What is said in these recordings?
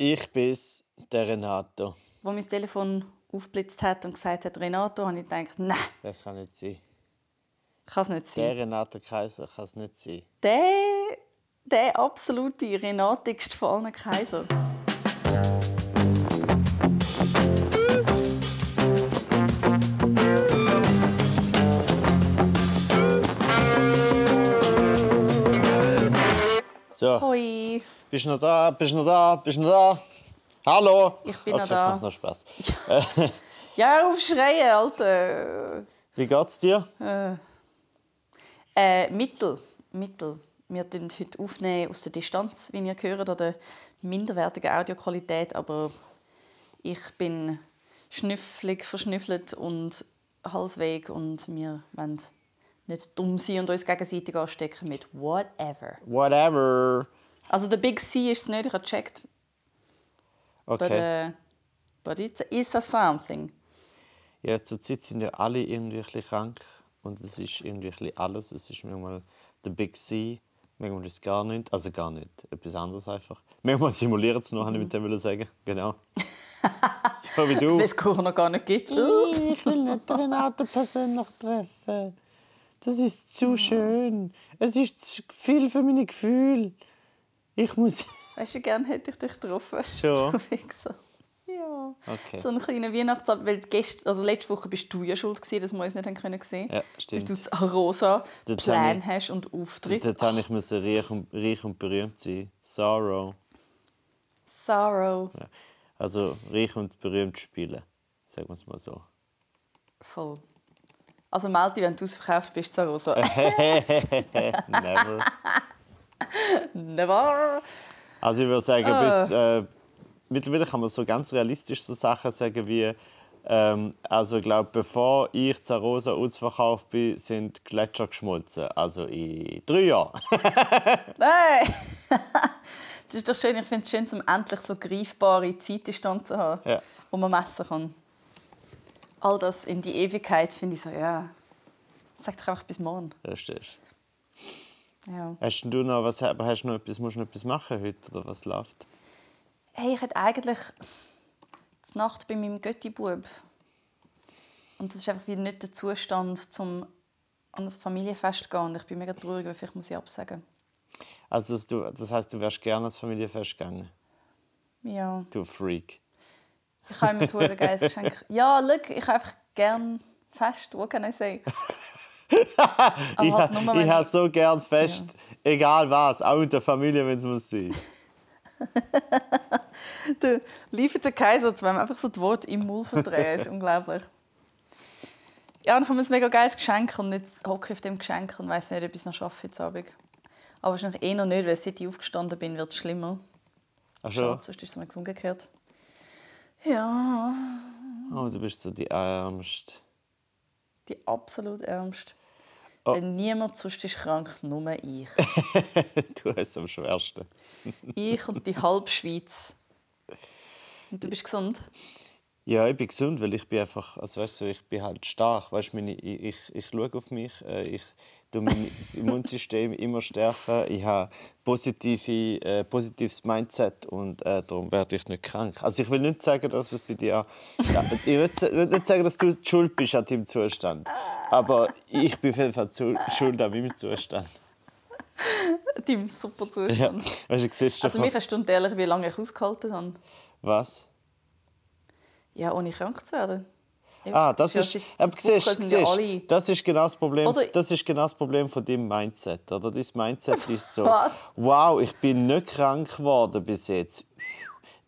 Ich bin's, der Renato. Wo mein Telefon aufblitzt hat und gesagt hat, Renato, habe ich gedacht, nein, Das kann nicht sein. kann es nicht sein. Der Renato Kaiser kann es nicht sein. Der, der absolute renatigste von allen Kaiser. So, Hoi. Bist du noch da? Bist du noch da? Bist du noch da? Hallo? Ich bin okay, noch da. macht noch Spaß. Ja, hör auf schreien, Alter. Wie geht's dir? Äh, Mittel. Mittel. Wir aufnehmen heute aufnehmen aus der Distanz, wie ihr hört, oder minderwertigen Audioqualität, aber ich bin schnüfflig, verschnüffelt und halsweg und wir wollen nicht dumm sein und uns gegenseitig anstecken mit whatever. Whatever. Also der Big C ist es nicht, ich habe gecheckt, but, Okay. uh, but it's, it's a something. Ja, zurzeit sind ja alle irgendwie ein bisschen krank. Und es ist irgendwie ein bisschen alles. Es ist manchmal der Big C, manchmal ist es gar nicht. Also gar nicht. Etwas anderes einfach. Manchmal simuliert es noch, habe ich mit dem wollen sagen. Genau. so wie du. Weil es Corona gar nicht gibt. Ich will nicht Renato persönlich treffen. Das ist zu schön. Es ist zu viel für meine Gefühle. Ich muss. Weißt du, gern hätte ich dich getroffen. Schon? Du. Ja. Okay. So einen kleinen Weihnachtsabend. Weil gest also letzte Woche bist du ja schuld, gewesen, dass wir uns nicht haben können sehen Ja, stimmt. Weil du das Rosa Dort Plan habe hast und Auftritt. Dort musste ich müssen reich und, reich und berühmt sein. Sorrow. Sorrow. Ja. Also reich und berühmt spielen. Sagen wir es mal so. Voll. Also melde dich, wenn du ausverkauft bist, zu Rosa. Never. Never. Also ich würde sagen, Ah. bis, äh, mittlerweile kann man so ganz realistisch so Sachen sagen wie, ähm, also ich glaube, bevor ich Zarosa ausverkauft bin, sind Gletscher geschmolzen. Also in drei Jahren. Nein! das ist doch schön. Ich finde es schön, um endlich so greifbare Zeitdistanzen zu haben, Ja. wo man messen kann. All das in die Ewigkeit finde ich so, ja. Sag doch einfach bis morgen. Richtig. Ja. Hast du noch was, hast du noch etwas, musst du noch etwas machen heute oder was läuft? Hey, ich hatte eigentlich die Nacht bei meinem Götti-Bub. Und das ist einfach wieder nicht der Zustand, um an das Familienfest zu gehen. Und ich bin mega traurig, weil vielleicht muss ich absagen. Also dass du, das heißt, du wärst gerne ans Familienfest gegangen. Ja. Du Freak. Ich habe ihm ein geiles Geschenk. Ja, look, ich habe einfach gerne Fest. What can I say? Ich, halt nur, ich habe so gern Fest, egal was, auch in der Familie, wenn es muss sein. Der liefert der Kaiser, wenn man einfach so die Worte im Mund verdreht, ist unglaublich. Ja, und ich habe ein mega geiles Geschenk und jetzt hocke ich auf dem Geschenk und weiß nicht, ob ich es noch schaffe heute Abend. Aber wahrscheinlich eh noch nicht, weil seit ich aufgestanden bin, wird es schlimmer. Ach Schade, schon? sonst ist es manchmal umgekehrt. Ja, Oh, du bist so die Ärmste. die absolut ärmste. Oh. Weil niemand sonst ist krank, nur ich. du hast es am schwersten. ich und die halbe Schweiz. Und du bist gesund? Ja, ich bin gesund, weil ich bin einfach, also weißt du, ich bin halt stark. Weißt, meine, ich, ich, ich schaue auf mich, äh, ich tue mein Immunsystem immer stärker, ich habe positive, äh, positives Mindset und äh, darum werde ich nicht krank. Also ich will nicht sagen, dass es bei dir, ja, ich will, nicht sagen, dass du schuld bist an deinem Zustand, aber ich bin auf jeden Fall schuld an meinem Zustand. Deinem super Ja, Zustand. weißt du, Also mich erstaunt ehrlich, wie lange ich ausgehalten habe. was? Ja, ohne krank zu werden. Ah, das ja ist, Wochen siehst, siehst, das ist genau das Problem. Oder- Das ist genau das Problem von deinem Mindset, oder? Dein Mindset ist so? Wow, ich bin nicht krank geworden bis jetzt.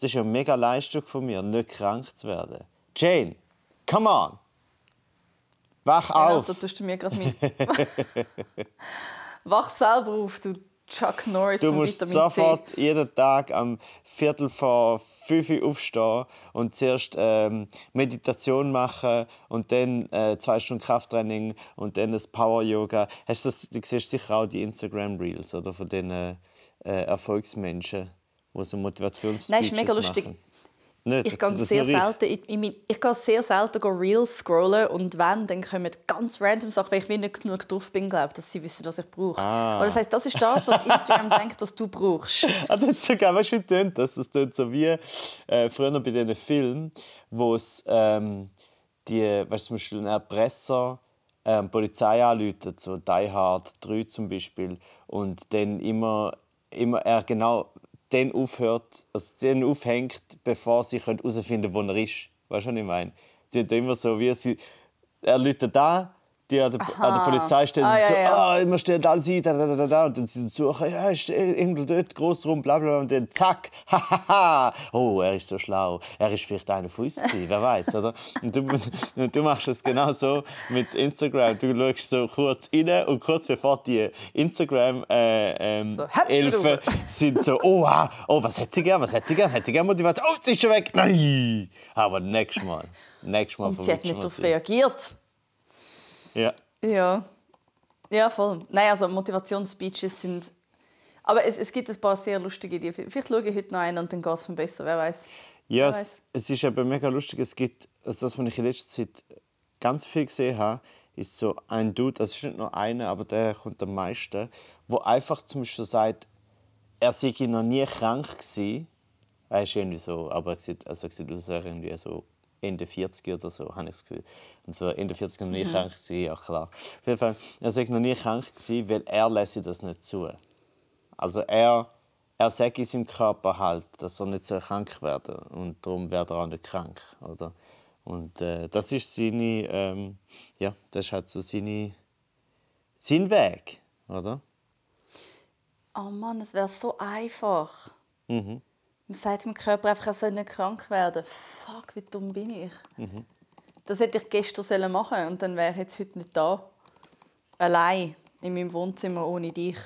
Das ist ja eine mega Leistung von mir, nicht krank zu werden. Jane, come on, wach Genau, auf. da tust du mir gerade mit. Wach selber auf, du Chuck Norris Du von musst sofort jeden Tag am Viertel vor fünf Uhr aufstehen und zuerst ähm, Meditation machen und dann äh, zwei Stunden Krafttraining und dann das Power Yoga. Hast du, das, du siehst sicher auch die Instagram Reels oder von den äh, Erfolgsmenschen, die so Nein, Motivationsspeeches ist mega lustig. machen. Nicht, Ich gehe sehr ich- selten, mein, ich gehe sehr selten Reels scrollen und wenn, dann kommen ganz random Sachen, weil ich nicht genug drauf bin, glaube dass sie wissen, was ich brauche. Ah. Aber das heißt, das ist das, was Instagram denkt, was du brauchst. Ah, das ist sogar, weißt du, wie tönt das? Das tönt so wie äh, früher bei diesen Filmen, wo es ähm, die, weißt du, zum Beispiel ein Erpresser ähm, die Polizei anruft, so Die Hard 3 zum Beispiel, und dann immer, immer er genau den aufhört, also den aufhängt, bevor sie herausfinden können, wo er ist. Weißt du, was ich meine? Die hat immer so, wie sie, er ruft da, die an der, an der Polizeistelle Ah, ja, so, ja. ah, immer stehen alles ein, da, da, da, da. Und dann sind sie suchen, ja, ist irgendwo dort groß rum, bla, bla, und dann zack, hahaha, oh, er ist so schlau, er ist vielleicht einer von uns gewesen, wer weiß, oder? Und du, und du machst es genau so mit Instagram, du schaust so kurz rein und kurz bevor die Instagram äh, ähm, So, Elfen sind so, oh, ah, oh, was hat sie gern, was hat sie gern, hat sie gern Motivation, oh, sie ist schon weg, nein, aber nächstes Mal, nächstes Mal Und sie hat nicht darauf reagiert. Ja. Ja. Ja, voll. Nein, also Motivationsspeeches sind. Aber es, es gibt ein paar sehr lustige Ideen. Vielleicht schaue ich heute noch einen und dann geht es mir besser, wer weiß. Ja, Wer es, weiß. es ist aber mega lustig. Es gibt, also das, was ich in letzter Zeit ganz viel gesehen habe, ist so ein Dude, das ist nicht nur einer, aber der kommt am meisten, wo einfach zum Beispiel sagt, er sei noch nie krank gewesen. Er ist irgendwie so, aber er sieht, also er sieht aus, als irgendwie so Ende 40 oder so, habe ich das Gefühl. Und so Ende 40 noch nie krank gewesen, ja klar. Auf jeden Fall, er sei noch nie krank gewesen, weil er lässt das nicht zu. Also er, er sagt in seinem Körper halt, dass er nicht so krank werden und darum wird er auch nicht krank, oder? Und äh, das ist seine, ähm, ja, das ist halt so seine, sein Weg, oder? Oh Mann, es wäre so einfach. Mhm. Man sagt dem Körper einfach, er soll nicht krank werden. Fuck, wie dumm bin ich. Mhm. Das hätte ich gestern sollen machen und dann wäre ich jetzt heute nicht da. Allein in meinem Wohnzimmer ohne dich.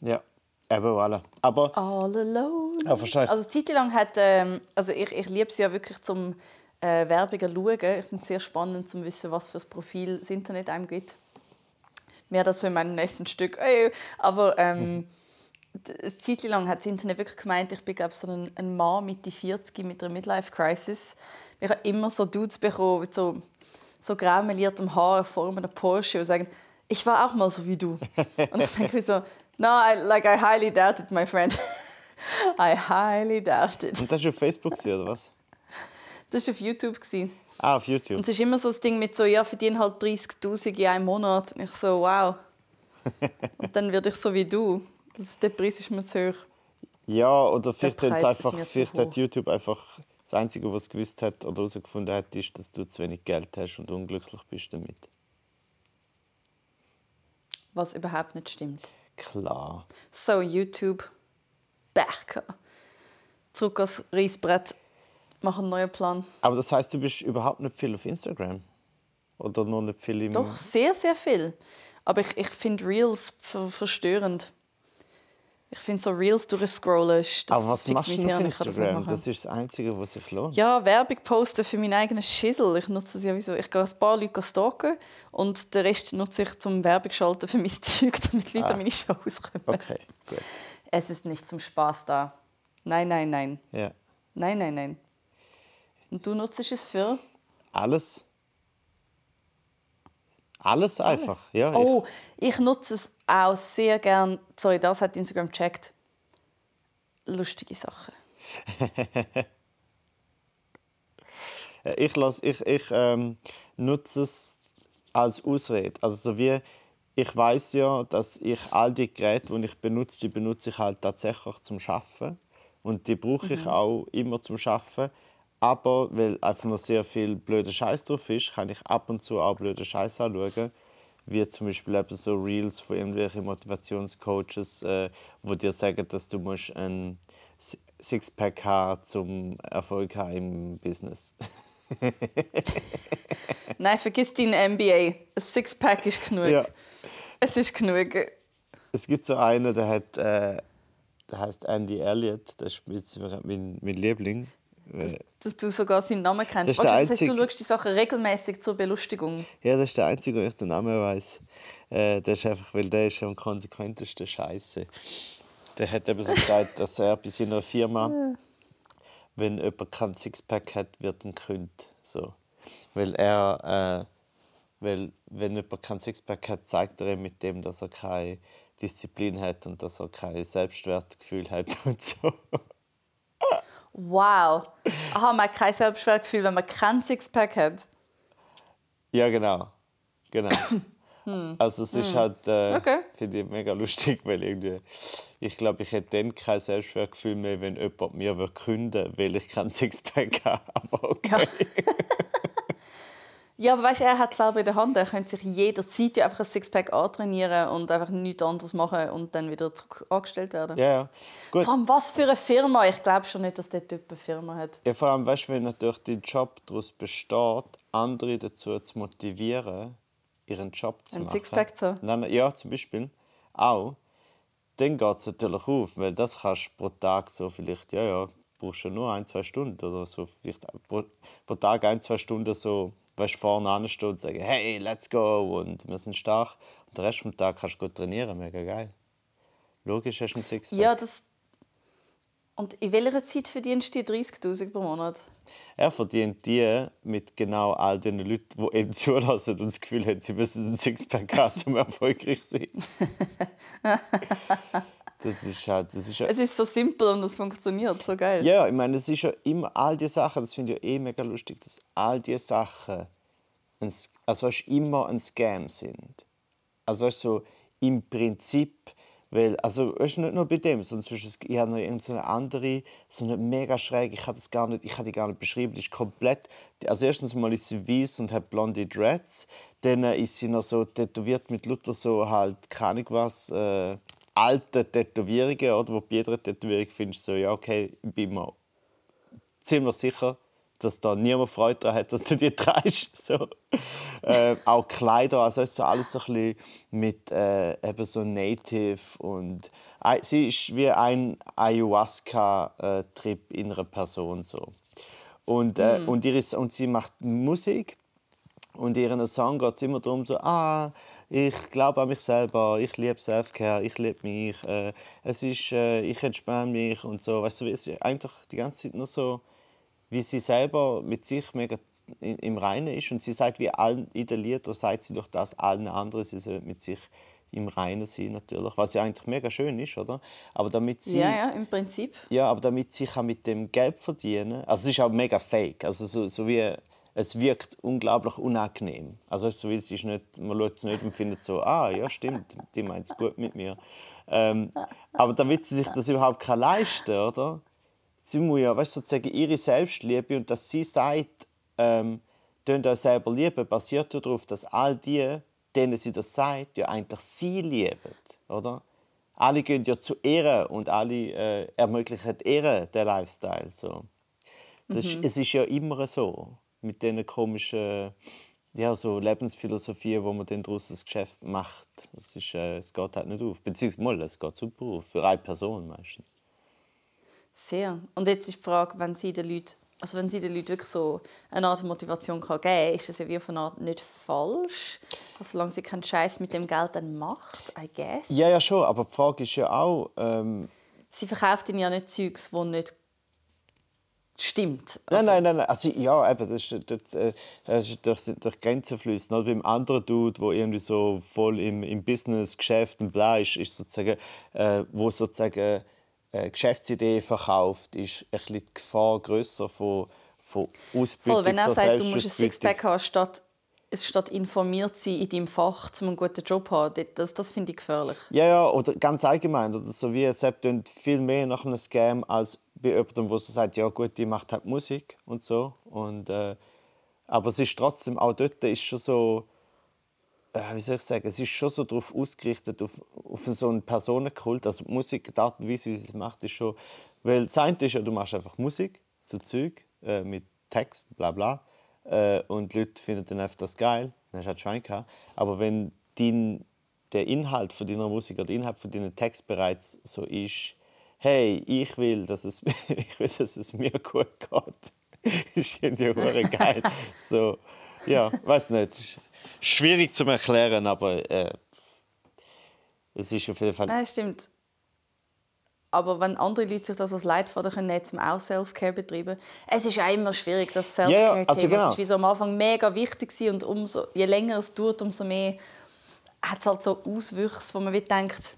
Ja, eben voilà. Aber All alone. Ja, verstehe ich. Also eine Zeit lang hat, ähm, also ich, ich liebe es ja wirklich zum äh, Werbungen schauen. Ich finde es sehr spannend zu wissen, was für ein Profil das Internet einem gibt. Mehr dazu in meinem nächsten Stück. Aber ähm, d- eine Zeit lang hat das Internet wirklich gemeint, ich bin glaube so ein, ein Mann Mitte 40 mit einer Midlife-Crisis. Ich habe immer so Dudes bekommen mit so, so graumeliertem Haar vor einem Porsche und sagen, ich war auch mal so wie du. Und dann denke ich so, no, I, like I highly doubt it, my friend. I highly doubt it. und das war auf Facebook oder was? Das war auf YouTube. Ah, auf YouTube. Und es ist immer so das Ding mit so, ja, verdiene halt 30'000 in einem Monat. Und ich so, wow. Und dann werde ich so wie du. Das, der Preis ist mir zu hoch. Ja, oder vielleicht, hat's einfach, vielleicht hat. YouTube einfach das Einzige, was es gewusst hat oder herausgefunden hat, ist, dass du zu wenig Geld hast und unglücklich bist damit. Was überhaupt nicht stimmt. Klar. So, YouTube. Back. Zurück ans Reisbrett. Mach einen neuen Plan. Aber das heißt, du bist überhaupt nicht viel auf Instagram? Oder nur nicht viel im... Doch, sehr, sehr viel. Aber ich, ich finde Reels ver verstörend. Ich finde so Reels durchscrollen, das, Aber was das machst du auf das Instagram? machen. Das ist das Einzige, was sich lohnt. Ja, Werbung posten für meinen eigenen Schissel. Ich nutze es ja wieso. Ich gehe ein paar Leute stalken und den Rest nutze ich zum Werbung schalten für mein Zeug, damit Leute Ah. an meine Shows kommen. Okay, gut. Es ist nicht zum Spaß da. Nein, nein, nein. Ja. Nein, nein, nein. Und du nutzt es für? Alles? Alles einfach? Ja, ich- Oh, ich nutze es auch sehr gern. Sorry, das hat Instagram gecheckt. Lustige Sachen. Äh, Ich, lass, ich, ich ähm, nutze es als Ausrede. Also so wie ich weiß ja, dass ich all die Geräte, die ich benutze, die benutze ich halt tatsächlich zum Schaffen und die brauche ich auch immer zum Schaffen. Aber weil einfach noch sehr viel blöder Scheiß drauf ist, kann ich ab und zu auch blöden Scheiß anschauen. Wie zum Beispiel eben so Reels von irgendwelchen Motivationscoaches, äh, wo dir sagen, dass du musst ein Sixpack haben zum Erfolg haben im Business. Nein, vergiss dein MBA. Ein Sixpack ist genug. ja. Es ist genug. Es gibt so einen, der hat, äh, der heißt Andy Elliott, das ist mein, mein Liebling. Äh, Dass du sogar seinen Namen kennst. Das ist der das heißt, du schaust die Sachen regelmäßig zur Belustigung. Ja, das ist der einzige, wo ich den Namen weiß. Äh, das ist einfach, weil der ist am konsequentesten Scheiße. Der hat eben so gesagt, dass er bei seiner Firma wenn jemand kein Sixpack hat, wird er gekündigt. So. Weil er, äh, weil wenn jemand kein Sixpack hat, zeigt er ihm mit dem, dass er keine Disziplin hat und dass er kein Selbstwertgefühl hat und so. Wow. Aha, man hat kein Selbstwertgefühl, wenn man kein Sixpack hat. Ja, genau. Genau. Also es ist halt, äh, Hm. Okay. finde ich mega lustig, weil irgendwie, ich glaube, ich hätte dann kein Selbstwertgefühl mehr, wenn jemand mir würde künden weil ich kein Sixpack habe. Aber okay. Ja, aber weißt, er hat es selber in der Hand. Er könnte sich jederzeit ja einfach ein Sixpack antrainieren und einfach nichts anderes machen und dann wieder zurück angestellt werden. Ja, ja. Gut. Vor allem, was für eine Firma. Ich glaube schon nicht, dass der Typ eine Firma hat. Ja, vor allem, weißt du, wenn natürlich dein Job daraus besteht, andere dazu zu motivieren, ihren Job zu Ein machen. Sixpack zu haben? Ja, zum Beispiel. Auch. Dann geht es natürlich auf, weil das kannst du pro Tag so vielleicht, ja, ja, brauchst du nur ein, zwei Stunden oder so. Vielleicht pro, pro Tag ein, zwei Stunden so, weißt, vorne anstehen und sagen, hey, let's go und wir sind stark. Und den Rest vom Tag kannst du gut trainieren, mega geil. Logisch hast du ein Sixpack. Ja, das. Und in welcher Zeit verdienst du die 30.000 pro Monat? Er verdient die mit genau all den Leuten, die ihm zulassen und das Gefühl haben, sie müssen ein Sixpack haben, um erfolgreich zu sein. Das ist halt, das ist ja, Es ist so simpel und es funktioniert so geil. ja, ich meine, das ist ja immer all die Sachen, das finde ich ja eh mega lustig, dass all die Sachen, ein, also weißt, immer ein Scam sind. Also weißt, so im Prinzip, weil, also weißt, nicht nur bei dem, sondern ich habe noch irgendeine andere, so eine mega schräg, ich habe das gar nicht, ich habe die gar nicht beschrieben, die ist komplett, also erstens mal ist sie weiß und hat blonde Dreads, dann ist sie noch so tätowiert mit Luther so halt, keine Ahnung was, äh, alte Tätowierungen, oder, wo bei jeder Tätowierung findest du so, ja okay, ich bin mir ziemlich sicher, dass da niemand Freude daran hat, dass du die trägst. So. äh, auch Kleider, also ist so alles so ein bisschen mit äh, eben so Native und äh, sie ist wie ein Ayahuasca-Trip in einer Person so. Und, äh, und, ihre, und sie macht Musik und in ihren Song geht es immer darum, so, ah, ich glaube an mich selber, ich liebe Selfcare, ich liebe mich, äh, es ist, äh, ich entspanne mich und so. Weißt du, es ist eigentlich die ganze Zeit nur so, wie sie selber mit sich mega im Reinen ist. Und sie sagt, wie allen in den Liedern, sagt sie durch das allen anderen, sie soll mit sich im Reinen sein natürlich, was ja eigentlich mega schön ist, oder? Aber damit sie ja, ja, im Prinzip. ja, aber damit sie kann mit dem Geld verdienen also es ist auch mega fake. Also so, so wie, es wirkt unglaublich unangenehm. Also so wie es ist nicht, man schaut es nicht und findet so, ah, ja stimmt, die meint es gut mit mir. Ähm, aber damit sie sich das überhaupt kann leisten oder? Sie muss ja, weißt, sozusagen ihre Selbstliebe und dass sie sagt, ähm, «Tönt euch selber lieben», basiert ja darauf, dass all die, denen sie das sagt, ja eigentlich sie lieben, oder? Alle gehen ja zu ihr und alle äh, ermöglichen ihr den Lifestyle. So. Das, ist- Es ist ja immer so mit diesen komischen ja, so Lebensphilosophien, wo man dann daraus ein Geschäft macht. Es, ist, äh, es geht halt nicht auf. Beziehungsweise mal, es geht super auf. Für eine Person meistens. Sehr. Und jetzt ist die Frage, wenn sie den Leuten, also wenn sie den Leuten wirklich so eine Art Motivation kann geben kann, ist das ja wie auf eine Art nicht falsch. Also, solange sie keinen Scheiß mit dem Geld dann macht, I guess. Ja, ja, schon. Aber die Frage ist ja auch, ähm, Sie verkauft ihnen ja nicht Zeugs, das nicht stimmt. Nein, nein, nein, nein. Also, ja, eben, das ist, das, äh, das ist durch, durch Grenzen fließen. Oder beim anderen Dude, der irgendwie so voll im, im Business, Geschäft und bla ist, ist sozusagen, äh, wo sozusagen äh, Geschäftsidee verkauft, ist ein bisschen die Gefahr grösser von, von Ausbeutung, Voll, wenn er sagt, du musst ein. Sixpack haben, statt, es statt informiert sein in deinem Fach, um einen guten Job zu haben, das, das finde ich gefährlich. Ja, ja, oder ganz allgemein. Oder so wie Sepp viel mehr nach einem Scam als bei jemandem, der so sagt, ja gut, die macht halt Musik und so. Und, äh, aber es ist trotzdem, auch dort ist schon so, äh, wie soll ich sagen, es ist schon so darauf ausgerichtet, auf, auf so einen Personenkult. Also die Musik, die Art und Weise, wie sie es macht, ist schon... Weil das eine ist ja, du machst einfach Musik zu Zeug äh, mit Text, bla bla. Äh, und die Leute finden dann einfach das geil. Dann hast du halt Schwein gehabt. Aber wenn dein, der Inhalt von deiner Musik oder der Inhalt von deinem Text bereits so ist, hey, ich will, dass es, ich will, dass es mir gut geht, ist irgendwie geil. So, ja, weiß nicht. Schwierig zu erklären, aber äh, es ist auf jeden Fall. Nein, stimmt. Aber wenn andere Leute sich das als Leitfaden können, nehmen, zum auch Self-Care betreiben, es ist auch immer schwierig, das Ja, ja, Self-Care-Thema. also genau. Es ist wie so am Anfang mega wichtig und umso, je länger es dauert, umso mehr hat es halt so Auswüchse, wo man wie denkt,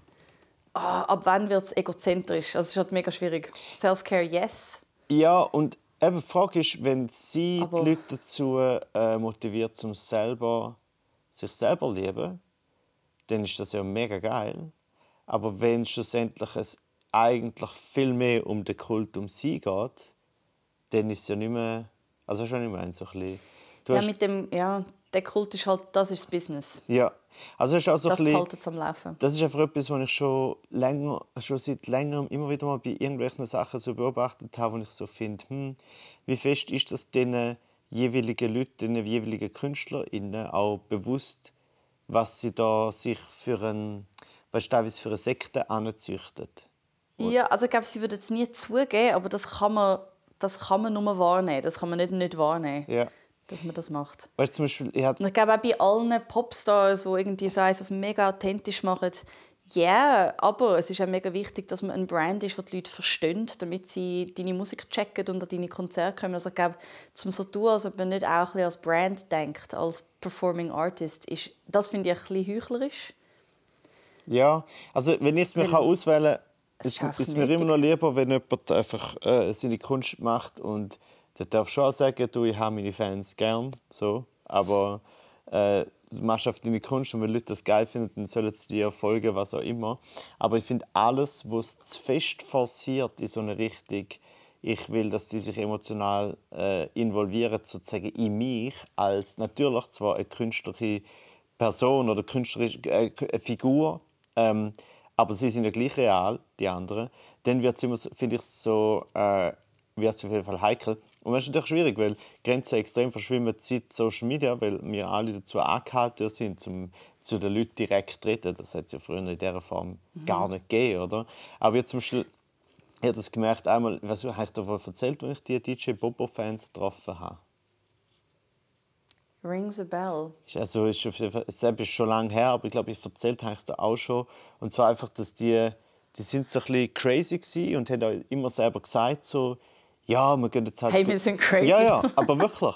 ah, ab wann wird es egozentrisch? Also es ist halt mega schwierig. Self-Care, yes. Ja, und eben die Frage ist, wenn sie Aber- die Leute dazu äh, motiviert, zum selber sich selber zu lieben, dann ist das ja mega geil. Aber wenn schlussendlich es eigentlich viel mehr um den Kult um sie geht, dann ist es ja nicht mehr. Also, was ich meine? So ein bisschen, du Ja, hast, mit dem, ja, der Kult ist halt, das ist das Business. ja. Also, ist auch so Das behaltet es am Laufen. das ist einfach etwas, was ich schon länger, schon seit längerem immer wieder mal bei irgendwelchen Sachen so beobachtet habe, wo ich so finde, hm, wie fest ist das den jeweiligen Leuten, den jeweiligen KünstlerInnen auch bewusst, was sie da sich für ein, weißt, du, für eine Sekte anzüchtet. Ja, also ich glaube, sie würden es nie zugeben, aber das kann man, das kann man nur wahrnehmen. Das kann man nicht nicht wahrnehmen, Ja. Dass man das macht. Weißt du, zum Beispiel, ich hatte ich glaube auch bei allen Popstars, die irgendwie so eins auf mega authentisch machen, ja, aber es ist auch mega wichtig, dass man ein Brand ist, das die Leute verstehen, damit sie deine Musik checken und an deine Konzerte kommen. Also ich glaube, zum so tun, als ob man nicht auch ein als Brand denkt, als Performing Artist, ist, das finde ich ein bisschen heuchlerisch. Ja, also wenn ich es mir kann auswählen Es ist, ist mir immer noch lieber, wenn jemand einfach äh, seine Kunst macht und der darf schon auch sagen, du, ich habe meine Fans gern, so, aber äh, du machst auf deine Kunst und wenn Leute das geil finden, dann sollen sie dir folgen, was auch immer. Aber ich finde alles, was zu fest forciert in so eine Richtung, ich will, dass die sich emotional äh, involvieren, sozusagen in mich als natürlich zwar eine künstlerische Person oder künstlerische äh, Figur, ähm, aber sie sind ja gleich real, die anderen. Dann wird es immer, finde ich, so äh, wird auf jeden Fall heikel. Und das ist natürlich schwierig, weil Grenzen extrem verschwimmen seit Social Media, weil wir alle dazu angehalten sind, zum zu den Leuten direkt zu reden. Das hat es ja früher in dieser Form gar nicht gegeben, oder? Aber jetzt zum Beispiel, ich habe das gemerkt, einmal, was habe ich davon erzählt, als ich die DJ Bobo-Fans getroffen habe? Rings a bell. Also ist es ist schon lange her, aber ich glaube, ich erzählt habe ich es da auch schon. Und zwar einfach, dass die, die sind so ein bisschen crazy und haben auch immer selber gesagt so, ja, wir gehen jetzt halt... Hey, wir sind crazy. Ja, ja, aber wirklich.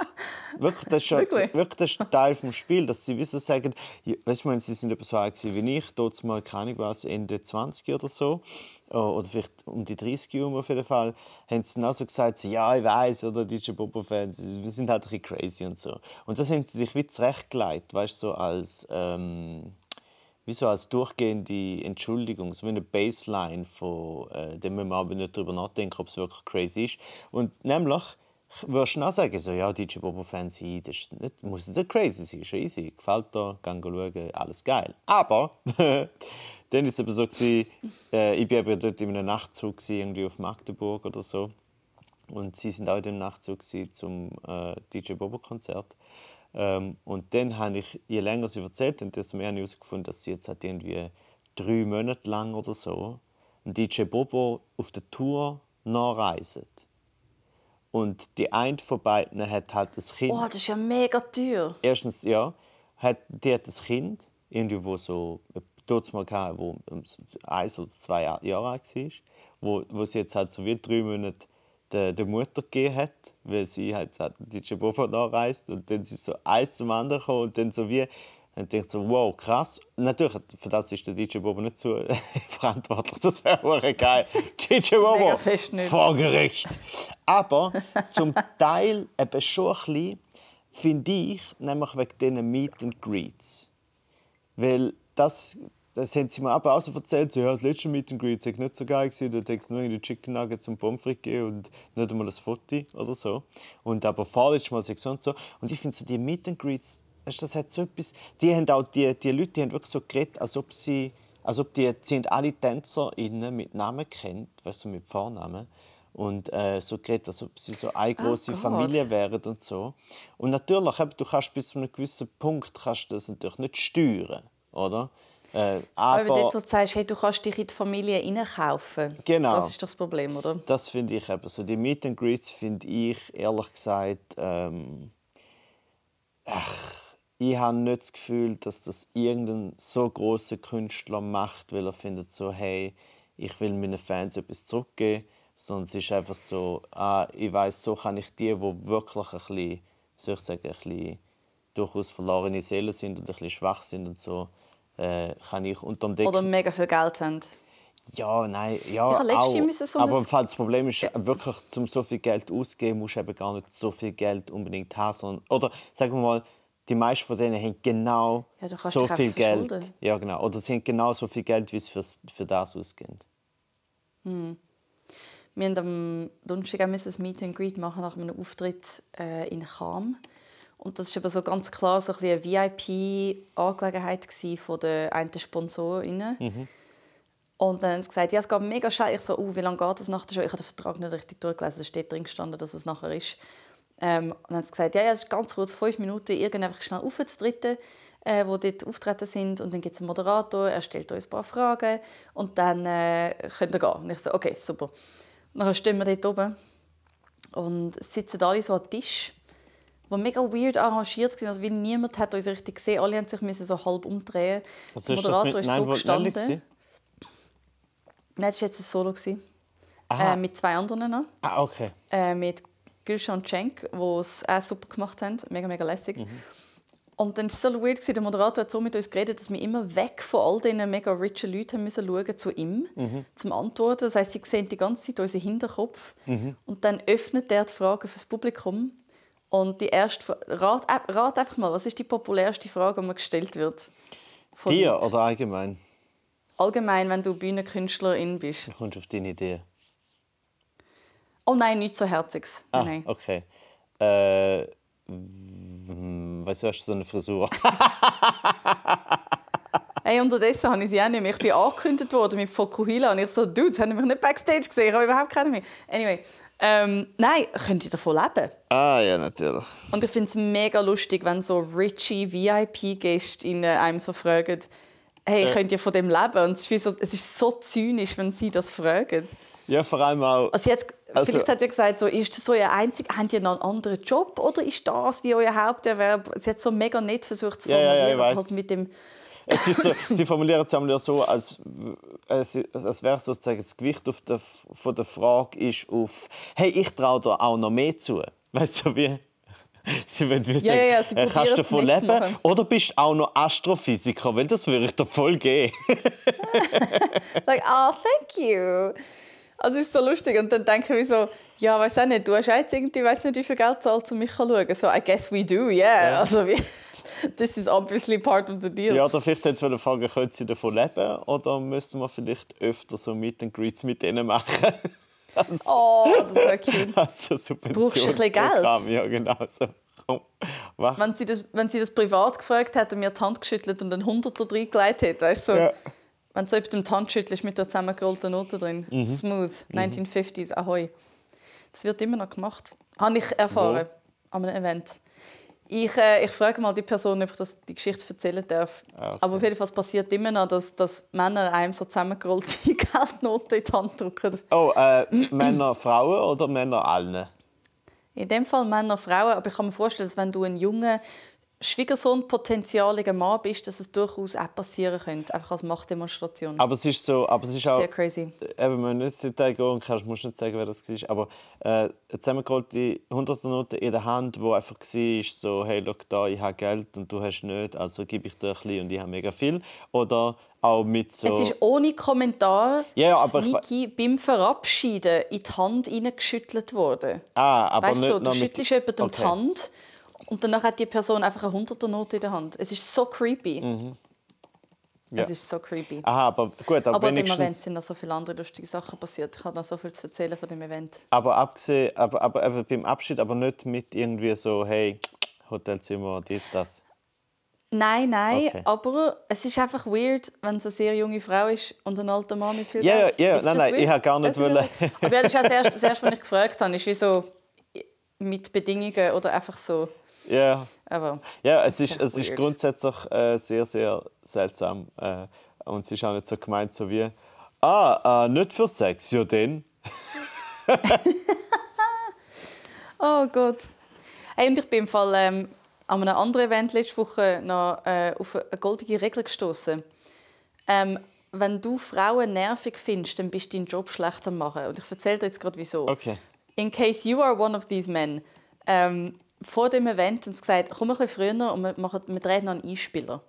wirklich, das ist, Wirklich? wirklich das ist Teil des Spiels, dass sie wissen, sagen, weißt du, sie sind etwa so alt wie ich, dort mal, keine Ahnung was, Ende 20 oder so, äh, oder vielleicht um die 30 Jahre auf jeden Fall, haben sie dann auch so gesagt, ja, ich weiß oder DJ Bobo-Fans, wir sind halt ein bisschen crazy und so. Und das haben sie sich wie zurechtgelegt, weißt du, so als... Ähm, wie als durchgehende Entschuldigung, so wie eine Baseline, von äh, dem wir aber nicht darüber nachdenken, ob es wirklich crazy ist. Und nämlich würdest du auch sagen, so, ja, DJ Bobo-Fan sein, das ist nicht, muss nicht crazy sein, ist easy. Gefällt dir, geh schauen, alles geil. Aber dann war es eben so, gewesen, äh, ich war eben dort in einem Nachtzug, gewesen, irgendwie auf Magdeburg oder so. Und sie sind auch in dem Nachtzug zum äh, DJ Bobo-Konzert. Ähm, und dann habe ich, je länger sie erzählt haben, desto mehr habe ich herausgefunden, dass sie jetzt halt irgendwie drei Monate lang oder so DJ Bobo auf der Tour nachreisen. Und die eine von beiden hat halt das Kind. Oh, das ist ja mega teuer. Erstens, ja, hat, die hat ein Kind, irgendwie, wo so dort mal hatte, wo um eins oder zwei Jahre Jahre alt war, wo, wo sie jetzt halt so wie drei Monate der, der Mutter gegeben hat, weil sie halt, halt DJ Bobo nachreist und dann ist so eins zum anderen gekommen und dann so wie dann denke ich so, wow, krass. Natürlich, für das ist der DJ Bobo nicht so verantwortlich. Das wäre hure geil. DJ Bobo, vor Gericht. Aber zum Teil eben schon ein bisschen, finde ich, nämlich wegen diesen Meet and Greets. Weil das, das haben sie mir aber auch so erzählt, so, ja, das letzte Meet and Greet sei nicht so geil gewesen, da hat es nur irgendwie Chicken Nuggets und Pommes frites gegeben und nicht einmal ein Foto oder so. Und aber vorletztes Mal sei so und so. Und ich finde so die Meet and Greets, das hat so etwas, die haben auch, die, die Leute die haben wirklich so geredet, als ob sie, als ob die, die sind alle TänzerInnen mit Namen kennt, weißt du, mit Vornamen. Und äh, so geredet, als ob sie so eine große Gott. Familie wären und so. Und natürlich, eben, du kannst bis zu einem gewissen Punkt kannst das natürlich nicht steuern, oder? Äh, Aber, dort, wo du sagst, hey, du kannst dich in die Familie hineinkaufen. Genau. Das ist das Problem, oder? das finde ich eben so. Die Meet and Greets finde ich, ehrlich gesagt, ähm, ach, ich habe nicht das Gefühl, dass das irgendein so großer Künstler macht, weil er findet so, hey, ich will meinen Fans etwas zurückgeben, sondern es ist einfach so, ah, ich weiß, so kann ich die, die wirklich ein bisschen, soll ich sagen, ein bisschen durchaus verlorene Seelen sind und ein bisschen schwach sind und so, äh, kann ich unterm Deck... Oder mega viel Geld haben. Ja, nein, ja, Ich auch. so aber das Problem ist, wirklich, um so viel Geld auszugeben, musst du eben gar nicht so viel Geld unbedingt haben. Sondern, oder sagen wir mal, die meisten von denen haben genau Ja, so viel Geld. Ja, genau. Oder sie haben genau so viel Geld, wie sie für, für das ausgeben. Wir haben am Donnerstag ein Meet and Greet machen nach einem Auftritt äh, in Cham. Und das war aber so ganz klar so ein eine VIP-Angelegenheit von den einen SponsorInnen. Und dann haben sie gesagt, ja, es geht mega schnell. Ich so, uh, wie lange geht das nachher schon? Ich habe den Vertrag nicht richtig durchgelesen. Es steht drin gestanden, dass es nachher ist. Ähm, und dann haben sie gesagt, ja, ja, es ist ganz kurz, fünf Minuten, irgend einfach schnell auf das Dritte, äh, wo dort auftreten sind. Und dann gibt es einen Moderator, er stellt uns ein paar Fragen und dann äh, könnt ihr gehen. Und ich so, okay, super. Und dann stehen wir dort oben und sitzen alle so am Tisch, wo mega weird arrangiert war. Also wie niemand hat uns richtig gesehen. Alle mussten sich müssen so halb umdrehen. Also der ist das Moderator mit ist so gestanden. Nelly Nein, das war jetzt ein Solo. Äh, mit zwei anderen noch. Ah, okay. Äh, mit Gülşan und Cenk, die es auch super gemacht haben. Mega, mega lässig. Und dann war es so weird, der Moderator hat so mit uns geredet, dass wir immer weg von all diesen mega richen Leuten haben müssen schauen zu ihm, zum Antworten. Das heisst, sie sehen die ganze Zeit unseren Hinterkopf. Und dann öffnet er die Fragen fürs Publikum. Und die erste rat, äh, rat einfach mal, was ist die populärste Frage, die mir gestellt wird? Von Dir Leuten? oder allgemein? Allgemein, wenn du Bühnenkünstlerin bist. Wie kommst du auf deine Idee? Oh nein, nichts so Herziges. Ah, nein. okay. Äh, weißt du, hast du so eine Frisur? Hey, unterdessen habe ich sie auch nicht mehr. Ich bin angekündigt worden mit Fokuhila und ich so, Dude, das haben mich nicht Backstage gesehen, ich habe überhaupt keine mehr. Anyway, ähm, nein, könnt ihr davon leben? ah, ja, natürlich. Und ich finde es mega lustig, wenn so richie VIP-Gäste in einem so fragen, hey, könnt ihr von dem leben? Und es ist, so, es ist so zynisch, wenn sie das fragen. Ja, vor allem auch. Also jetzt, Also- vielleicht hat er gesagt, so, ist das so ihr einzig, habt ihr noch einen anderen Job oder ist das wie euer Haupterwerb? Sie hat so mega nett versucht zu Ja, ja, ja, formulieren, halt mit dem Es ist so, sie formulieren es ja so, als, als, als wäre sozusagen das Gewicht auf der, von der Frage ist auf «Hey, ich traue dir auch noch mehr zu». Weißt du, wie... Sie wollen wie Ja, sagen, ja, ja, sie äh, kannst du davon leben? machen. Oder bist du auch noch Astrophysiker? Weil das würde ich dir voll geben. like, oh, thank you. Also es ist so lustig. Und dann denke ich so, ja, weiß auch nicht, du hast jetzt irgendwie, weiß nicht, wie viel Geld zahlt, um mich zu schauen. So, I guess we do, yeah. Also, wie, this is obviously part of the deal. ja, oder vielleicht jetzt wollen fragen, können sie davon leben? Oder müssten wir vielleicht öfter so Meet and Greets mit ihnen machen? Oh, das wäre cute. Also Brauchst du ein bisschen Subventionsprogramm. Ja, genau so. Mach. Wenn sie, das, wenn sie das privat gefragt hätte mir die Hand geschüttelt und einen Hunderter reingelegt hätte, weißt du, so, Ja. wenn du so jemandem die Hand schüttelst mit der zusammengerollten Note drin. Mhm. Smooth, 1950s, ahoi. Das wird immer noch gemacht. Habe ich erfahren an einem Event. Ich, äh, ich frage mal die Person, ob ich das, die Geschichte erzählen darf. Ah, okay. Aber auf jeden Fall passiert immer noch, dass, dass Männer einem so zusammengerollte Geldnoten in die Hand drücken. Oh, äh, Männer, Frauen oder Männer allen? In dem Fall Männer, Frauen. Aber ich kann mir vorstellen, dass wenn du ein junger Schwiegersohn-potenzialiger Mann bist, dass es durchaus auch passieren könnte. Einfach als Machtdemonstration. Aber es ist so, aber es ist auch, Sehr crazy. eben, wenn nicht ins Detail gehen kannst, musst du nicht sagen, wer das war, aber äh, eine zusammengerollte 100 Note in der Hand, wo einfach war, so, hey, schau da, ich habe Geld und du hast nicht, also gebe ich dir ein bisschen und ich habe mega viel. Oder auch mit so... Es ist ohne Kommentar Ja, ja, aber ich sneaky beim Verabschieden in die Hand hineingeschüttelt worden. ah, aber weißt du, nicht so, du noch mit- schüttelst jemandem Okay. die Hand und danach hat die Person einfach eine 100er Note in der Hand. Es ist so creepy. Mhm. Ja. Es ist so creepy. Aha, aber gut, aber, aber an dem Event wenigstens... sind noch so viele andere lustige Sachen passiert. Ich habe noch so viel zu erzählen von dem Event. Aber abgesehen, aber, aber, aber beim Abschied, aber nicht mit irgendwie so, hey, Hotelzimmer, dies, das. Nein, nein, Okay. aber es ist einfach weird, wenn es eine sehr junge Frau ist und ein alter Mann mit viel Ja, Geld. ja, ja, It's nein, nein, weird. ich habe gar nicht wollen-. Aber ja, das ist auch das Erste, das Erste, was ich gefragt habe, ist wie so mit Bedingungen oder einfach so. Ja, Aber ja es, ist, es ist grundsätzlich äh, sehr, sehr seltsam. Äh, und es ist auch nicht so gemeint, so wie, ah, äh, nicht für Sex, ja dann. Oh Gott. Hey, und ich bin im Fall ähm, an einem anderen Event letzte Woche noch äh, auf eine goldige Regel gestoßen. Ähm, wenn du Frauen nervig findest, dann bist du deinen Job schlecht am machen. Und ich erzähle dir jetzt gerade, wieso. Okay. In case you are one of these men. Ähm, vor dem Event haben sie gesagt, komm ein bisschen früher und wir, machen, wir drehen noch einen Einspieler.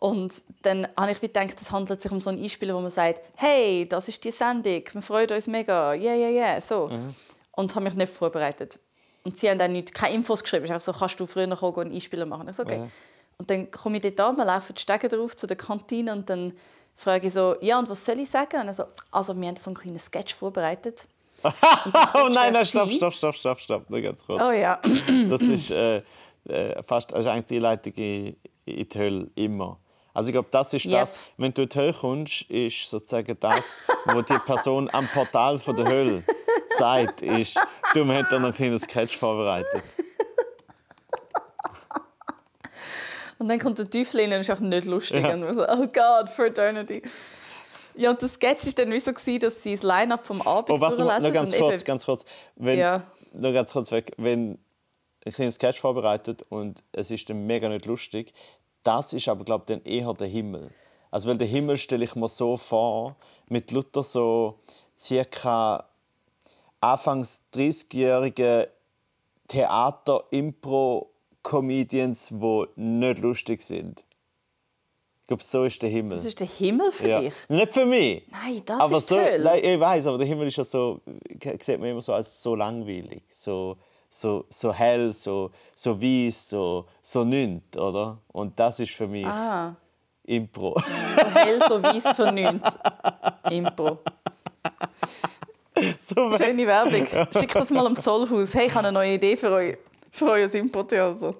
Und dann habe ich gedacht, es handelt sich um so einen Einspieler, wo man sagt, hey, das ist die Sendung, wir freuen uns mega, yeah, yeah, yeah, so. Mhm. Und habe mich nicht vorbereitet. Und sie haben dann nicht, keine Infos geschrieben, es ist einfach so, kannst du früher kommen und einen Einspieler machen? Ich so, okay. Ja. Und dann komme ich dort an, wir laufen die Stege drauf zu der Kantine und dann frage ich so, ja, und was soll ich sagen? Und so, also wir haben so einen kleinen Sketch vorbereitet. Oh nein, nein, stopp, stopp, stopp, stopp, stopp, nur ganz kurz. Oh ja. Das ist äh, äh, fast also eigentlich die Leitung in, in die Hölle immer. Also ich glaube, das ist Yep. das, wenn du in die Hölle kommst, ist sozusagen das, was die Person am Portal von der Hölle sagt, ist, du, haben da noch einen kleinen Sketch vorbereitet. Und dann kommt der Teufel und ist auch nicht lustig. Ja. Und so, oh God, for eternity. Ja, und der Sketch war dann wie so, gewesen, dass sie das Line-Up vom Abend Oh, warte mal, noch ganz kurz, ganz kurz. Wenn, Ja. Noch ganz kurz weg. Wenn ein kleines Sketch vorbereitet und es ist dann mega nicht lustig, das ist aber, glaube ich, dann eher der Himmel. Also, weil der Himmel stelle ich mir so vor, mit Luther so circa anfangs 30-jährige Theater-Impro-Comedians, die nicht lustig sind. Ich glaube, so ist der Himmel. Das ist der Himmel für ja. dich? Nicht für mich. Nein, das aber ist so. Nein, ich weiß, aber der Himmel ist ja so, sieht man immer so als so langweilig, so, so, so hell, so, so weiß, so, so nichts, oder? Und das ist für mich Ah, Impro. so hell, so weiß für nichts. Impro. so Schöne Werbung. Schickt das mal am Zollhaus. Hey, ich habe eine neue Idee für euch. Für euer Impro-Theater.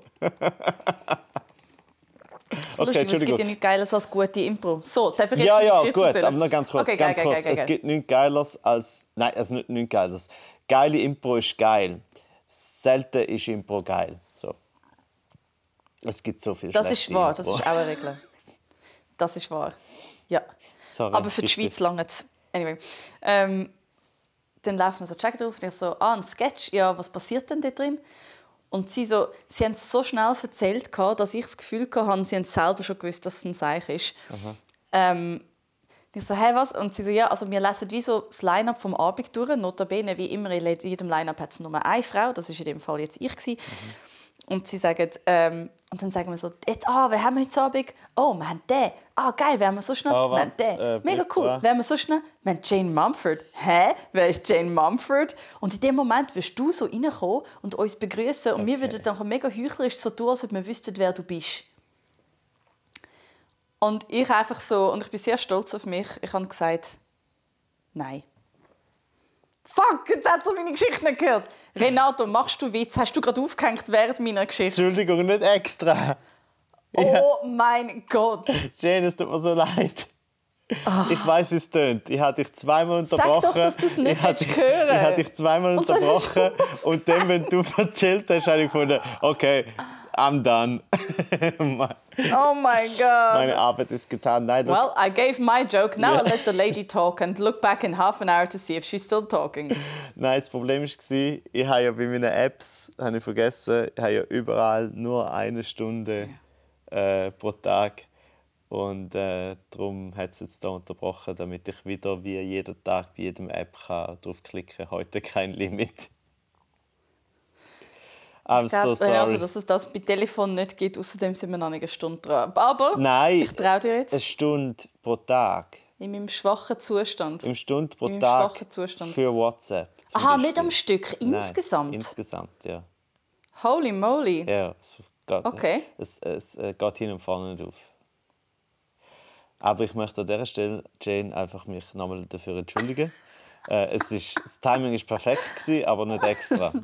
Das ist Okay, lustig, es gibt ja nichts Geiles als gute Impro. So, darf ich jetzt ja, ja, gut, erzählen? aber noch ganz kurz. Okay, ganz geil, kurz. geil, geil, es gibt nichts Geileres als. Nein, also nicht nichts Geiles. Geile Impro ist geil. Selten ist Impro geil. So. Es gibt so viel Das ist wahr, das Impro. ist auch eine Regel. Das ist wahr. Ja. Sorry, Aber für die. Schweiz lange es. Anyway. Ähm, dann laufen wir so Check drauf und ich so, ah, ein Sketch, ja, was passiert denn da drin? Und sie so, sie haben es so schnell erzählt, dass ich das Gefühl hatte, sie haben selber schon gewusst, dass es ein Seich ist. Ähm, ich so, hey, was? Und sie so, ja, also wir lesen wie so das Line-Up vom Abend durch. Notabene, wie immer, in jedem Line-Up hat es nur eine Frau. Das war in dem Fall jetzt ich. gewesen. Und sie sagen, ähm, und dann sagen wir so, jetzt, ah, haben wir heute Abend? Oh, wir haben den. Ah, geil, wer haben wir so schnell? Ah, wir haben den. äh, Mega cool. Wer haben wir so schnell? Wir haben Jane Mumford. Hä? Wer ist Jane Mumford? Und in dem Moment wirst du so reinkommen und uns begrüßen und wir Okay. würden dann mega heuchlerisch so tun, als ob wir wüssten, wer du bist. Und ich einfach so, und ich bin sehr stolz auf mich, ich habe gesagt, nein. Fuck, jetzt hat er meine Geschichte nicht gehört. Renato, machst du Witz? Hast du gerade aufgehängt während meiner Geschichte? Entschuldigung, nicht extra. Oh mein Gott. Jane, es tut mir so leid. Ich weiß, wie es tönt. Ich habe dich zweimal Sag unterbrochen. doch, dass du's nicht ich habe willst dich, hören. Ich habe dich zweimal Und unterbrochen. Und dann, wenn du erzählt hast, habe ich gefunden, okay, I'm done. Oh mein Gott. Meine Arbeit ist getan. Nein, das, Well, I gave my joke. Now I let the lady talk and look back in half an hour to see if she's still talking. nein, das Problem war, ich habe ja bei meinen Apps, habe ich vergessen, ich habe ja überall nur eine Stunde äh, pro Tag. Und äh, darum hat es jetzt hier unterbrochen, damit ich wieder wie jeden Tag bei jedem App kann draufklicken kann. Heute kein Limit. I'm Ich so glaube, sorry. also, dass es das bei Telefon nicht gibt. Außerdem sind wir noch nicht eine Stunde dran. Aber Nein, ich traue dir jetzt eine Stunde pro Tag. in meinem schwachen Zustand. Eine Stunde pro Tag schwachen Zustand. für WhatsApp. Aha, Beispiel. nicht am Stück, Nein, insgesamt. insgesamt, ja. Holy moly. Ja, es geht, Okay. es, es äh, geht hin und vorne nicht auf. Aber ich möchte an dieser Stelle, Jane, einfach mich nochmal dafür entschuldigen. äh, es ist, das Timing war perfekt, gewesen, aber nicht extra.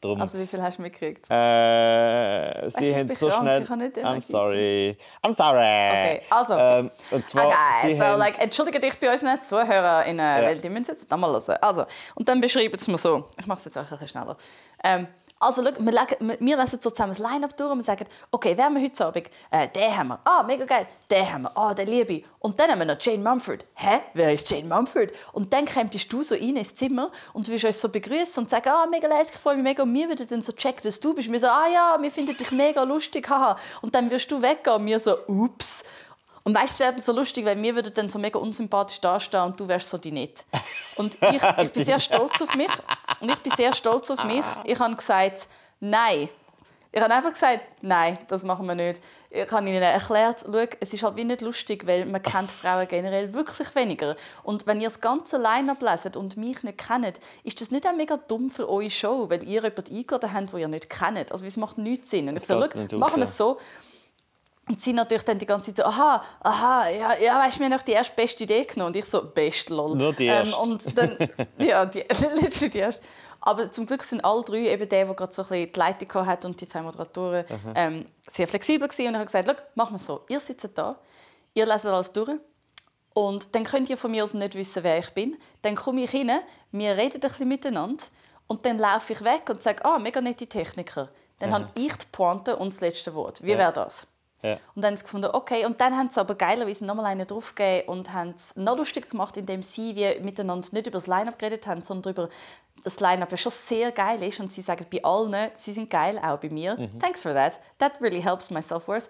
Darum, Also wie viel hast du mitgekriegt? äh, sie haben so schnell. nicht I'm sorry. I'm sorry. Okay, also. Ähm, und zwar, Okay, sie so, haben, like, entschuldige dich bei unseren ZuhörerInnen, weil die müssen jetzt nochmal hören. Also, und dann beschreiben sie mir so. Ich mache es jetzt auch ein bisschen schneller. Ähm, also, schau, wir, legen, wir- lesen so zusammen das Line-Up durch und sagen, okay, wer haben wir heute Abend? Äh, den haben wir. Ah, mega geil. Den haben wir. Ah, den liebe ich. Und dann haben wir noch Jane Mumford. Hä? Wer ist Jane Mumford? Und dann kommst du so rein ins Zimmer und willst uns so begrüßen und sagen, ah, mega leise, ich freue mich mega. Und wir würden dann so checken, dass du bist. Wir so, ah ja, wir finden dich mega lustig, haha. Und dann wirst du weggehen und wir so, ups. Und weißt du, es wäre dann so lustig, weil wir würden dann so mega unsympathisch dastehen und du wärst so die nicht. Und ich, ich bin sehr stolz auf mich. Und ich bin sehr stolz auf mich. Ich habe gesagt, nein. Ich habe einfach gesagt, nein, das machen wir nicht. Ich habe ihnen erklärt, schau, es ist halt wie nicht lustig, weil man kennt Frauen generell wirklich weniger. Und wenn ihr das ganze Line-Up leset und mich nicht kennt, ist das nicht auch mega dumm für eure Show, weil ihr jemanden eingeladen habt, den ihr nicht kennt. Also es macht nichts Sinn. Und ich so, schau, machen wir es so. Und sie natürlich dann die ganze Zeit so, aha, aha, ja, ja weißt du, haben noch die erste beste Idee genommen. Und ich so, best, lol. Nur die erste. Ähm, und dann, ja, die, letzte die erste. Aber zum Glück sind alle drei, eben der, der gerade so ein bisschen die Leitung hat und die zwei Moderatoren, ähm, sehr flexibel gewesen. Und ich habe gesagt, machen wir es so, ihr sitzt da, ihr leset alles durch und dann könnt ihr von mir aus nicht wissen, wer ich bin. Dann komme ich rein, wir reden ein bisschen miteinander und dann laufe ich weg und sage, ah, mega nette Techniker. Dann habe ich die Pointe und das letzte Wort. Wie wäre das? Ja. Und dann haben sie gefunden, okay. Und dann haben sie aber geilerweise nochmal einen draufgegeben und haben es noch lustiger gemacht, indem sie wie miteinander nicht über das Line-Up geredet haben, sondern darüber, dass das Line-Up ja schon sehr geil ist. Und sie sagen bei allen, sie sind geil, auch bei mir. Mhm. Thanks for that. That really helps my self-worth.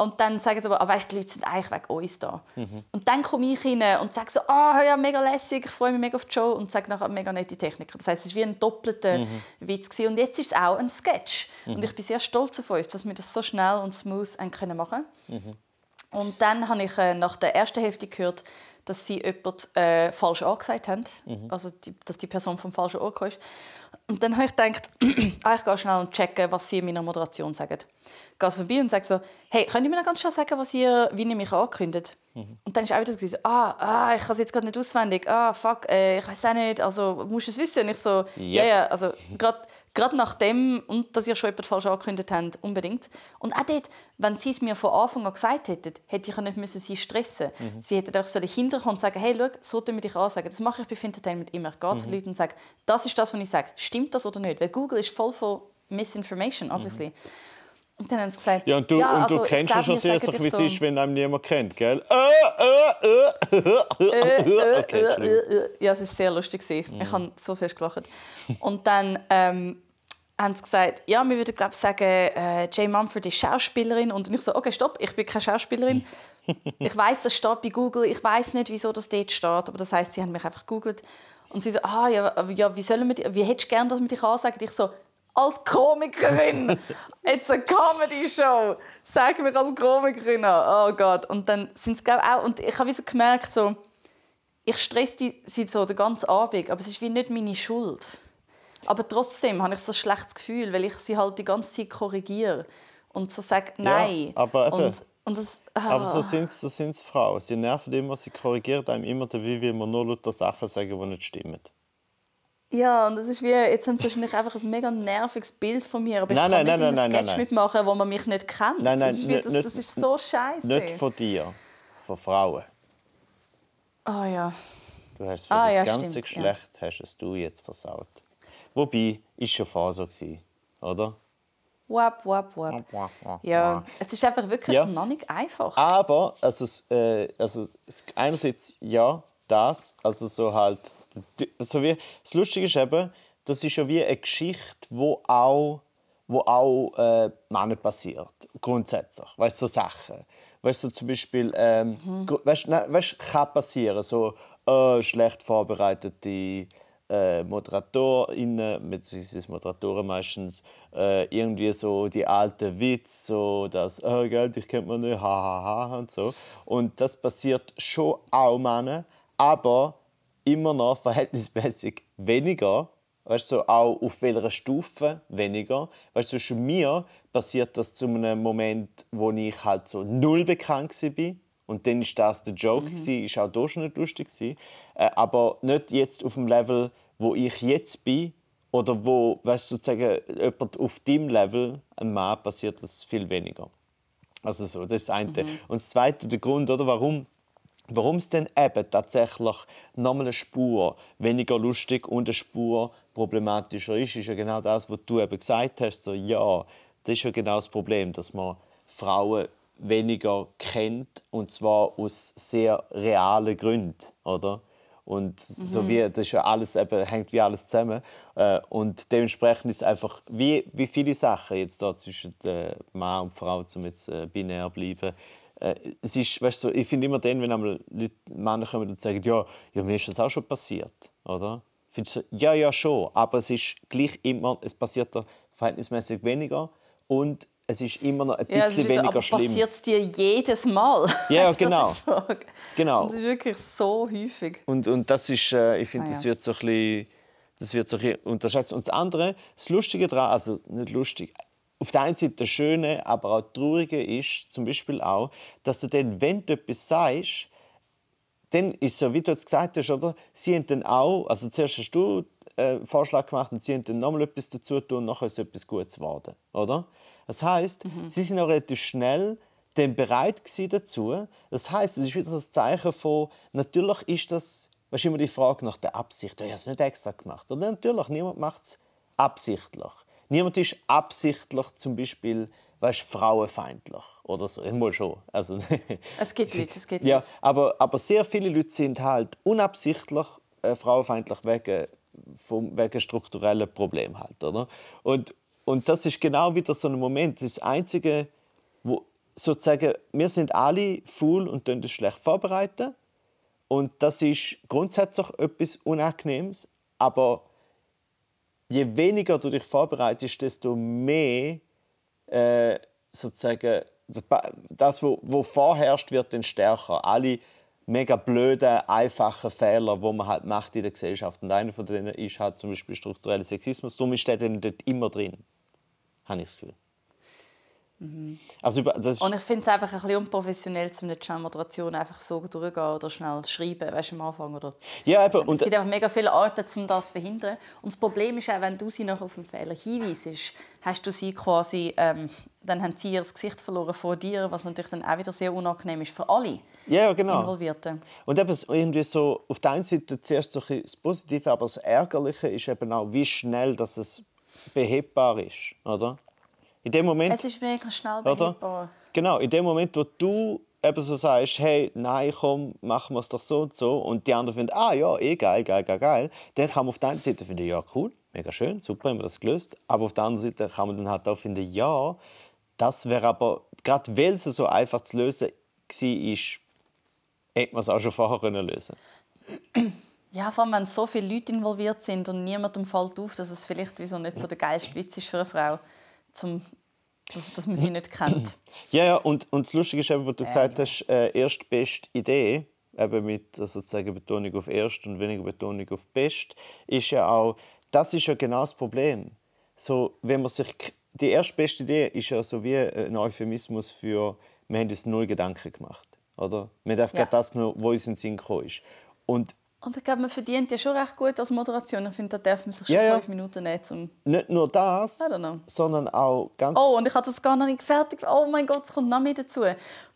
Und dann sagen sie aber, ah, weißt, die Leute sind eigentlich wegen uns da. Mhm. Und dann komme ich rein und sage so, ah, ja, mega lässig, ich freue mich mega auf die Show und sage nachher mega nette Techniker. Das heißt, es war wie ein doppelter Mhm. Witz. Gewesen. Und jetzt ist es auch ein Sketch. Und ich bin sehr stolz auf uns, dass wir das so schnell und smooth haben können machen Und dann habe ich äh, nach der ersten Hälfte gehört, dass sie jemanden äh, falsch angesagt haben. Also, die, dass die Person vom falschen Ort kam. Und dann habe ich gedacht, ah, ich gehe schnell und checken, was sie in meiner Moderation sagen. Ich gehe vorbei und sage so, hey, könnt ihr mir noch ganz schnell sagen, was ihr, wie ihr mich ankündigt? Und dann ist auch wieder so, ah, ah, ich kann es jetzt gerade nicht auswendig. Ah, fuck, äh, ich weiß auch nicht, also musst du es wissen? Und ich so, ja, Yep. ja, also gerade Gerade nachdem, und dass ihr schon jemand falsch angekündigt habt, unbedingt. Und auch dort, wenn sie es mir von Anfang an gesagt hätten, hätte ich ja nicht müssen sie stressen Mhm. Sie hätten auch so hinterkommen und sagen, hey, schau, so tun wir dich ansagen. Das mache ich bei Fintertainment immer. Ich gehe Mhm. zu Leuten und sage, das ist das, was ich sage. Stimmt das oder nicht? Weil Google ist voll von Misinformation, obviously. Und dann haben sie gesagt, Mhm. Ja, und du, und also, du kennst ja schon sehr, so, wie es so- ist, wenn einem niemand kennt, gell? Äh, äh, äh, ja, es war sehr lustig. gewesen. Ich habe so viel gelacht. Und dann ähm, haben sie gesagt, ja, wir würden glaube ich sagen, äh, Jay Mumford ist Schauspielerin. Und ich so, okay, stopp, ich bin keine Schauspielerin. ich weiß, das steht bei Google. Ich weiß nicht, wieso das dort steht. Aber das heißt, sie haben mich einfach gegoogelt. Und sie so, ah, ja, ja wie, sollen wir, wie hättest du gerne, dass wir dich ansagen? Ich so, als Komikerin. It's a Comedy Show. Sag mich als Komikerin an. Oh Gott. Und dann sind sie glaube ich, auch, und ich habe so gemerkt, so, ich stress die sie so den ganzen Abend, aber es ist wie nicht meine Schuld. Aber trotzdem habe ich so ein schlechtes Gefühl, weil ich sie halt die ganze Zeit korrigiere und so sage nein. aber eben. und, und das, ah. Aber so sind so sind's Frauen. Sie nerven immer, sie korrigieren einem immer dabei, wie man nur lauter Sachen sagen, die nicht stimmen. Ja, und das ist wie, jetzt haben sie wahrscheinlich einfach ein mega nerviges Bild von mir, aber ich Nein, kann nein, nicht nein, in nein, Sketch mitmachen, wo man mich nicht kennt. Nein, nein, das, ist wie, das, nicht- das ist so scheiße. Nicht von dir, von Frauen. Ah ja. Du hast für Ah, das ja, ganze stimmt, Geschlecht hast es du jetzt versaut. Wobei, ist schon vorher so gewesen, oder? Wap, wap, wap. Ja, es ist einfach wirklich Ja. noch nicht einfach. Aber, also, äh, also einerseits ja, das, also so halt, so wie, das Lustige ist eben, das ist ja wie eine Geschichte, wo auch, wo auch äh, Männern passiert, grundsätzlich, weißt du, so Sachen. Weißt du, zum Beispiel, ähm, gru- weißt, nein, weißt, kann passieren, so äh, schlecht vorbereitete äh, ModeratorInnen, beziehungsweise Moderatoren meistens, äh, irgendwie so die alten Witze, so dass, oh, gell, dich kennt man nicht, ha, ha, ha, und so. Und das passiert schon auch Männern, aber immer noch verhältnismäßig weniger. Weißt du, so auch auf welcher Stufe weniger. Weißt du, schon mir passiert das zu einem Moment, wo ich halt so null bekannt war. Und dann ist das der Joke, mhm. ist auch da schon nicht lustig. gewesen. Äh, aber nicht jetzt auf dem Level, wo ich jetzt bin. Oder wo, weißt du, sozusagen, jemand auf dem Level, ein Mann, passiert das viel weniger. Also so, das ist das eine. Und das zweite, der Grund, oder, warum Warum es denn eben tatsächlich nochmal eine Spur weniger lustig und eine Spur problematischer ist, ist ja genau das, was du eben gesagt hast. So, ja, das ist ja genau das Problem, dass man Frauen weniger kennt und zwar aus sehr realen Gründen, oder? Und so wie, das ist ja alles, eben, hängt wie alles zusammen. Äh, Und dementsprechend ist es einfach, wie, wie viele Sachen jetzt da zwischen äh, Mann und Frau, um jetzt äh, binär bleiben, äh, es ist, weißt du, ich finde immer dann, wenn einmal Leute, Männer kommen und sagen, ja, ja, mir ist das auch schon passiert, oder? Findest du, ja, ja, schon, aber es ist gleich immer, es passiert da verhältnismäßig weniger und es ist immer noch ein bisschen ja, weniger so, aber schlimm. passiert es dir jedes Mal? Ja, genau. das, ist genau. das ist wirklich so häufig. Und, und das ist, äh, ich finde, Ah, das ja. wird so ein bisschen, das wird so ein bisschen unterschätzt. Und das andere, das Lustige daran, also nicht lustig, auf der einen Seite das Schöne, aber auch das Traurige ist zum Beispiel auch, dass du dann, wenn du etwas sagst, dann ist so, wie du jetzt gesagt hast, oder? Sie haben dann auch, also zuerst hast du äh, einen Vorschlag gemacht und sie haben dann nochmal etwas dazu tun und nachher ist etwas Gutes geworden, oder? Das heißt, sie sind auch relativ schnell dann bereit dazu. Das heißt, es ist wieder so ein Zeichen von, natürlich ist das, du, immer die Frage nach der Absicht. Ich habe es nicht extra gemacht. Oder natürlich, niemand macht es absichtlich. Niemand ist absichtlich zum Beispiel weißt, frauenfeindlich oder so. Ich muss schon. Also, Es gibt Leute, es gibt ja, Leute. aber, aber sehr viele Leute sind halt unabsichtlich äh, frauenfeindlich wegen, vom, wegen strukturellen Problemen halt, oder? Und, und das ist genau wieder so ein Moment, das Einzige, wo sozusagen, wir sind alle faul und das schlecht vorbereiten und das ist grundsätzlich etwas Unangenehmes, aber je weniger du dich vorbereitest, desto mehr äh, sozusagen das, wo, wo vorherrscht, wird dann stärker. Alle mega blöden, einfachen Fehler, die man halt macht in der Gesellschaft. Und einer von denen ist halt zum Beispiel struktureller Sexismus. Darum ist der dann dort immer drin. Habe ich das Gefühl. Also, über- das Und ich finde es einfach ein bisschen unprofessionell, zu einer Moderation einfach so durchgehen oder schnell schreiben, weißt du, am Anfang. Oder ja, eben, es und, gibt einfach mega viele Arten, um das zu verhindern. Und das Problem ist auch, wenn du sie noch auf einen Fehler hinweisst, hast du sie quasi, ähm, dann haben sie ihr Gesicht verloren vor dir, was natürlich dann auch wieder sehr unangenehm ist für alle ja, genau. Involvierten. Und eben irgendwie so, auf der einen Seite zuerst so ein das Positive, aber das Ärgerliche ist eben auch, wie schnell dass es behebbar ist. Oder? In dem Moment, Es ist mega schnell oder? behebbar. Genau, in dem Moment, wo du eben so sagst, hey, nein, komm, machen wir es doch so und so, und die anderen finden, ah ja, eh geil, geil, geil, geil, dann kann man auf der einen Seite finden, ja, cool, mega schön, super, haben wir das gelöst. Aber auf der anderen Seite kann man dann halt auch finden, ja, das wäre aber, gerade weil es so einfach zu lösen war, hätte man es auch schon vorher können lösen Ja, vor allem, wenn so viele Leute involviert sind und niemandem fällt auf, dass es vielleicht wieso nicht so der geilste Witz ist für eine Frau, zum, dass, dass man sie nicht kennt. Ja, ja, und, und das Lustige ist eben, was du gesagt ja. hast, äh, erstbeste Idee, eben mit äh, sozusagen Betonung auf erst und weniger Betonung auf best, ist ja auch, das ist ja genau das Problem. So, wenn man sich, die erstbeste Idee ist ja so wie ein Euphemismus für, wir haben uns null Gedanken gemacht, oder? Wir haben einfach Ja. gerade das genommen, was uns in den Sinn gekommen ist. Und Und ich glaube, man verdient ja schon recht gut als Moderation. Ich finde, da darf man sich schon Ja, ja. fünf Minuten nehmen. Um nicht nur das, sondern auch ganz oh, und ich hatte das gar noch nicht fertig. Oh mein Gott, es kommt noch mehr dazu.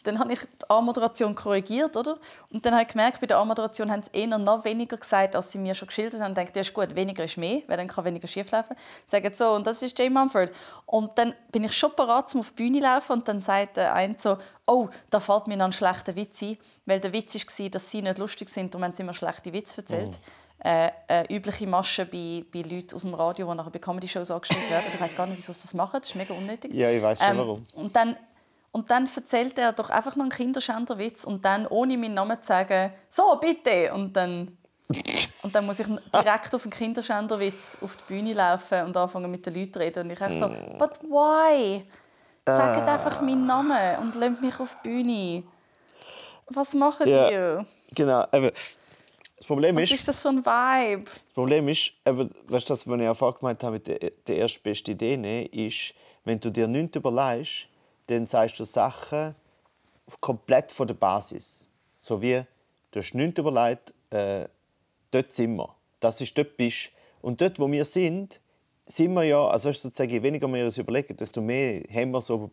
Dann habe ich die A-Moderation korrigiert, oder? Und dann habe ich gemerkt, bei der A-Moderation haben sie eher noch weniger gesagt, als sie mir schon geschildert haben. Ich dachte, ja, ist gut, weniger ist mehr, weil dann kann weniger schieflaufen. Sagen so, und das ist Jay Mumford. Und dann bin ich schon parat, um auf die Bühne zu laufen. Und dann sagt der eine so, oh, da fällt mir noch ein schlechter Witz ein. Weil der Witz war, dass sie nicht lustig sind und haben sie immer schlechte Witze erzählt. Äh, äh, übliche Masche bei, bei Leuten aus dem Radio, die nachher bei Comedy-Shows angestellt werden. Ich weiß gar nicht, wieso sie das machen. Das ist mega unnötig. Ja, ich weiss schon, Ähm, warum. Und dann, und dann erzählt er doch einfach noch einen Kinderschänderwitz und dann, ohne meinen Namen zu sagen, so, bitte. Und dann, und dann muss ich direkt auf einen Kinderschänderwitz auf die Bühne laufen und anfangen mit den Leuten zu reden. Und ich einfach so, Mm. but why? Sagt Ah. einfach meinen Namen und lasst mich auf die Bühne. Was macht Ja. ihr? genau. Das Problem Was ist, ist das für ein Vibe? Das Problem ist, eben, weißt du, das, was ich auch vorhin gemeint habe mit der, der erstbeste Idee, ne, ist, wenn du dir nichts überlegst, dann sagst du Sachen komplett von der Basis. So wie, du hast nichts überlegt, äh, dort sind wir. Das ist dort bist. Und dort, wo wir sind, sind wir ja, also sozusagen, je weniger wir uns überlegen, desto mehr haben wir so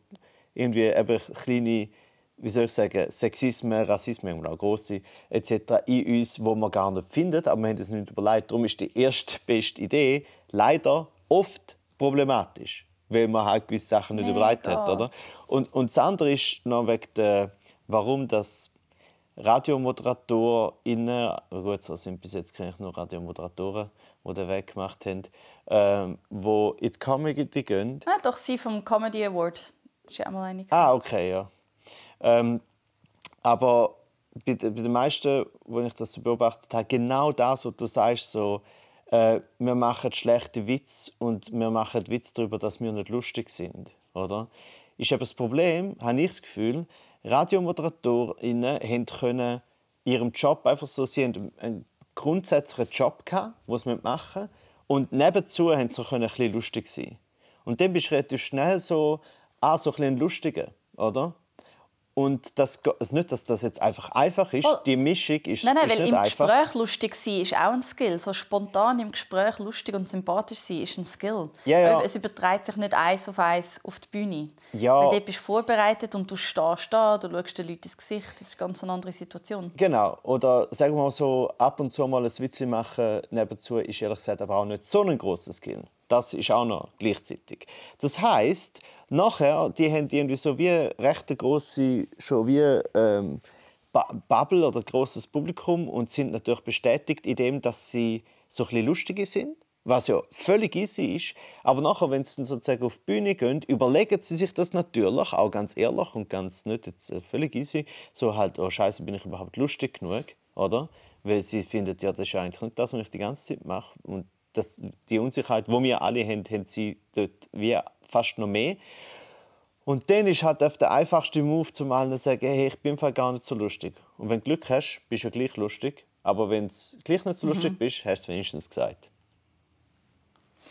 irgendwie eben kleine, wie soll ich sagen, Sexismen, Rassismen, auch grosse etc. in uns, wo man gar nicht findet, aber wir haben es nicht überlegt. Darum ist die erste beste Idee leider oft problematisch, weil man halt gewisse Sachen nicht überlegt hat, oder? Und, und das andere ist noch wegen der, warum das RadiomoderatorInnen, gut, so sind bis jetzt kenne ich nur Radiomoderatoren, die den Weg gemacht haben, ähm, wo in die Comedy gehen. Ah, doch, sie vom Comedy Award. Das war ja auch mal eine. Ah, okay, ja. Ähm, Aber bei, bei den meisten, wo ich das so beobachtet habe, genau das, was du sagst, so, äh, wir machen schlechte Witze und wir machen Witze darüber, dass wir nicht lustig sind, oder? Ist eben das Problem, habe ich das Gefühl, RadiomoderatorInnen können ihrem Job einfach so, sie haben einen grundsätzlichen Job gehabt, was sie machen und nebenzu haben sie ein bisschen lustig sein. Und dann bist du relativ schnell so, ah, so ein bisschen lustiger, oder? Und das, also nicht, dass das jetzt einfach einfach ist. Die Mischung ist, nein, nein, ist weil nicht im einfach. Gespräch lustig sein ist auch ein Skill. So spontan im Gespräch lustig und sympathisch sein ist ein Skill. Ja, ja. Es überträgt sich nicht eins auf eins auf die Bühne. Ja. Weil dort bist du vorbereitet und du stehst da, du schaust den Leuten ins Gesicht. Das ist eine ganz andere Situation. Genau. Oder sagen wir mal so, ab und zu mal ein Witze machen nebenzu ist ehrlich gesagt aber auch nicht so ein grosses Skill. Das ist auch noch gleichzeitig. Das heißt, nachher, die haben irgendwie so wie recht eine grosse, schon wie ähm, Bubble oder großes Publikum und sind natürlich bestätigt in dem, dass sie so ein bisschen lustige sind. Was ja völlig easy ist. Aber nachher, wenn sie dann sozusagen auf die Bühne gehen, überlegen sie sich das natürlich, auch ganz ehrlich und ganz nicht jetzt äh, völlig easy. So halt, oh Scheiße, bin ich überhaupt lustig genug, oder? Weil sie finden, ja, das ist eigentlich nicht das, was ich die ganze Zeit mache. Und das, die Unsicherheit, die wir alle haben, haben sie dort wie fast noch mehr. Und dann ist halt oft der einfachste Move, zum allen zu sagen, hey, ich bin gar nicht so lustig. Und wenn du Glück hast, bist du ja gleich lustig. Aber wenn du gleich nicht so lustig bist, hast du es wenigstens gesagt.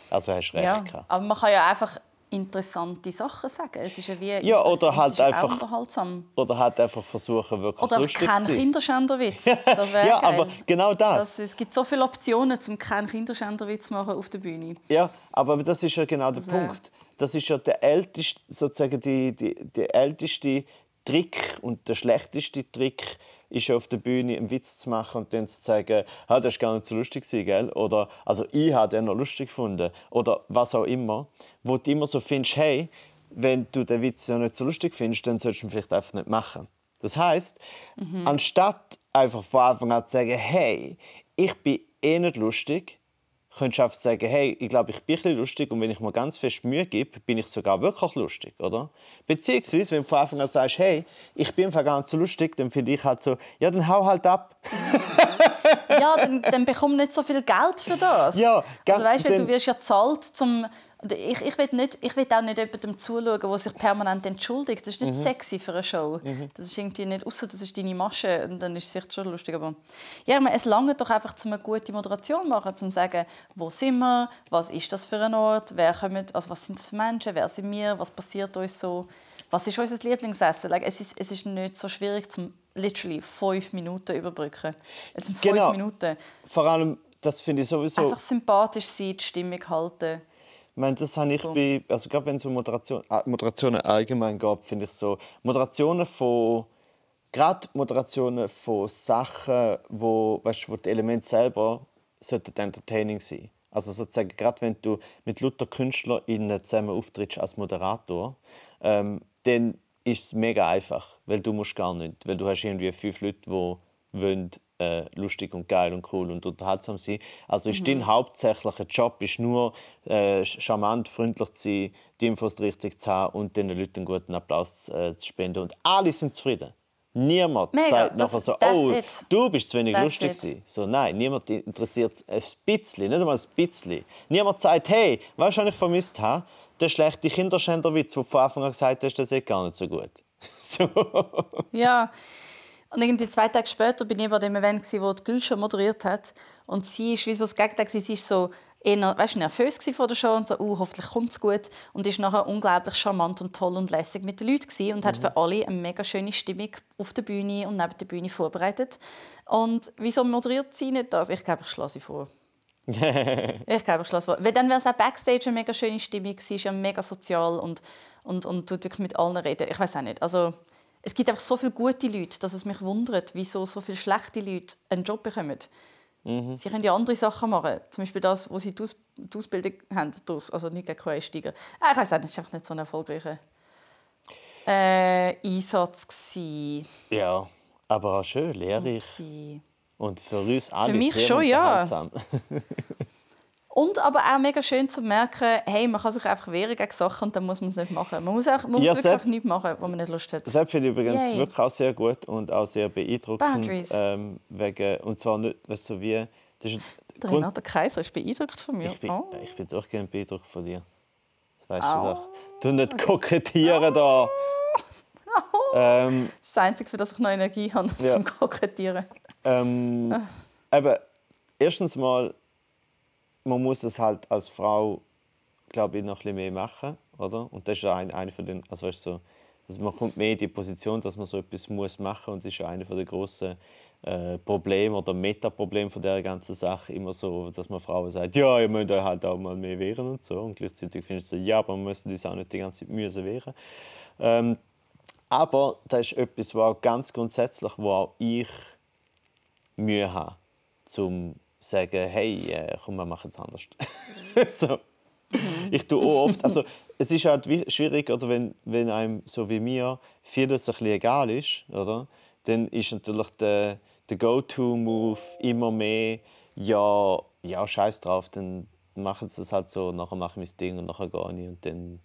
Also hast du recht Ja, gehabt. aber man kann ja einfach interessante Sachen sagen. Es ist ja wie Ja, oder halt einfach- unterhaltsam. Oder halt einfach versuchen, wirklich Oder lustig kein zu sein. Kinderschänderwitz. Das wäre ja, geil. aber genau das. Das, es gibt so viele Optionen, um keinen Kinderschänderwitz zu machen auf der Bühne. Ja, aber das ist ja genau der wär- Punkt. Das ist ja der älteste, sozusagen die, die, der älteste Trick und der schlechteste Trick ist ja auf der Bühne einen Witz zu machen und dann zu sagen, ah, das war gar nicht so lustig, gell? Oder also ich habe den noch lustig gefunden. Oder was auch immer. Wo du immer so findest, hey, wenn du den Witz ja nicht so lustig findest, dann solltest du ihn vielleicht einfach nicht machen. Das heißt, anstatt einfach von Anfang an zu sagen, hey, ich bin eh nicht lustig, könntest du einfach sagen, hey, ich glaube, ich bin ein bisschen lustig und wenn ich mir ganz fest Mühe gebe, bin ich sogar wirklich lustig, oder? Beziehungsweise, wenn du von Anfang an sagst, hey, ich bin einfach so lustig, dann finde ich halt so, ja, dann hau halt ab. Ja, dann, dann bekomm nicht so viel Geld für das. Ja, also weißt, weil dann- du wirst ja zahlt zum und ich, ich, will nicht, ich will auch nicht jemandem zuschauen, der sich permanent entschuldigt. Das ist Mhm. nicht sexy für eine Show. Das ist irgendwie nicht, außer das ist deine Masche und dann ist es vielleicht schon lustig. Aber ja, ich meine, es lange doch einfach, um eine gute Moderation zu machen, um zu sagen, wo sind wir, was ist das für ein Ort, wer kommen, also was sind es für Menschen, wer sind wir, was passiert uns so, was ist unser Lieblingsessen. Like, es, ist, es ist nicht so schwierig, zum literally fünf Minuten überbrücken. Es sind fünf Genau. Minuten. Vor allem, das finde ich sowieso... Einfach sympathisch sein, die Stimmung halten. Ich meine, das habe ich bei, also gerade wenn es um Moderation, äh, Moderationen allgemein geht, finde ich so, Moderationen von, gerade Moderationen von Sachen, wo, weißt, wo die Elemente selber sollten entertaining sein. Also sozusagen, gerade wenn du mit Luther KünstlerInnen zusammen auftrittst als Moderator, ähm, dann ist es mega einfach, weil du musst gar nicht, weil du hast irgendwie fünf Leute, die wollen, äh, lustig und geil und cool und unterhaltsam sein. Also ist dein hauptsächlicher Job ist nur äh, charmant, freundlich zu sein, die Infos richtig zu haben und den Leuten einen guten Applaus äh, zu spenden und alle sind zufrieden. Niemand Mega, sagt nachher so, oh, it. du bist zu wenig That's lustig gewesen. So, nein, niemand interessiert es ein bisschen, nicht einmal ein bisschen. Niemand sagt, hey, weißt du, was ich vermisst habe? Der schlechte Kinderschänderwitz, den du von Anfang an gesagt hast, das ist gar nicht so gut. So. Ja. Und irgendwie zwei Tage später bin ich bei dem Event, gsi, wo die Gülscha moderiert hat. Und sie ist wie so das Gegenteil. gewesen. Sie ist so eher weißt, nervös vor der Show und so, uh, hoffentlich kommt es gut. Und ist nachher unglaublich charmant und toll und lässig mit den Leuten und hat für alle eine mega schöne Stimmung auf der Bühne und neben der Bühne vorbereitet. Und wieso moderiert sie nicht das? Ich glaube, ich schlage sie vor. ich glaube, ich schlage vor. Weil dann wäre es auch Backstage eine mega schöne Stimmung. Sie ist ja mega sozial und, und, und tut wirklich mit allen reden. Ich weiß auch nicht. Also, es gibt einfach so viele gute Leute, dass es mich wundert, wieso so viele schlechte Leute einen Job bekommen. Sie können ja andere Sachen machen. Zum Beispiel das, wo sie die, Aus die Ausbildung haben. daraus. Also nicht gegen Quereinsteiger. Ah, ich weiß nicht, das war nicht so ein erfolgreicher äh, Einsatz. Gewesen. Ja, aber auch schön, lehrreich. Und für uns alle mich sehr schon, ja. Und aber auch mega schön zu merken, hey, man kann sich einfach wehren gegen Sachen und dann muss man es nicht machen. Man muss, auch, man Ja, muss wirklich Sepp- nichts machen, wo man nicht Lust hat. Das finde ich übrigens Yay. wirklich auch sehr gut und auch sehr beeindruckend. Ähm, wegen, und zwar nicht, weißt du, so wie... Das ist Der Grund- Renato Kaiser ist beeindruckt von mir. ich, bin, oh. ich bin durchgehend beeindruckt von dir. Das weißt Au. du doch. Du nicht kokettieren da. Ähm, Das ist das Einzige, für das ich noch Energie habe, Ja. zum Kokettieren. Ähm, eben, erstens mal, man muss es halt als Frau, glaube ich, noch ein bisschen mehr machen, oder? Und das ist ja ein, eine von den, also weißt du, so, also man kommt mehr in die Position, dass man so etwas muss machen und das ist ja eine von der grossen äh, Probleme oder Metaprobleme von der ganzen Sache immer so, dass man Frauen sagt, ja, ihr müsst euch halt auch mal mehr wehren und so und gleichzeitig findest du ja, aber man muss uns auch nicht die ganze Zeit müssen wehren. Ähm, aber das ist etwas, auch ganz grundsätzlich, wo auch ich Mühe habe, zum sagen, hey, äh, komm, wir machen es anders. so. Ich tue auch oft, also es ist halt wie- schwierig, oder wenn, wenn einem so wie mir vieles ein bisschen egal ist, oder? Dann ist natürlich der, der Go-To-Move immer mehr, ja, ja, scheiß drauf, dann machen sie es halt so, nachher mache ich mein Ding und nachher gehe ich und dann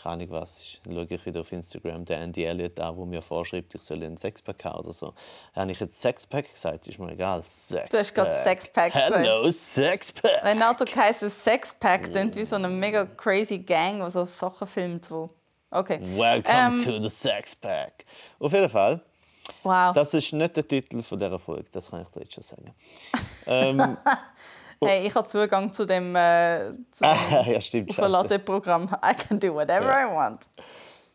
keine Ahnung was, schaue ich wieder auf Instagram den Andy Elliott an, der mir vorschreibt, ich soll einen Sexpack haben oder so. Habe ich jetzt Sexpack gesagt? Ist mir egal. Sexpack. Du hast gerade Sexpack gesagt. Hello, Sexpack. Renato Kaiser Sexpack klingt wie so eine mega crazy Gang, die so Sachen filmt. Wo... Okay. Welcome Ähm, to the Sexpack. Auf jeden Fall, Wow. das ist nicht der Titel von dieser Folge, das kann ich dir jetzt schon sagen. ähm, Hey, ich habe Zugang zu dem, äh, zu dem ah, ja, stimmt. Scheiße. Aufladeprogramm. I can do whatever Ja. I want.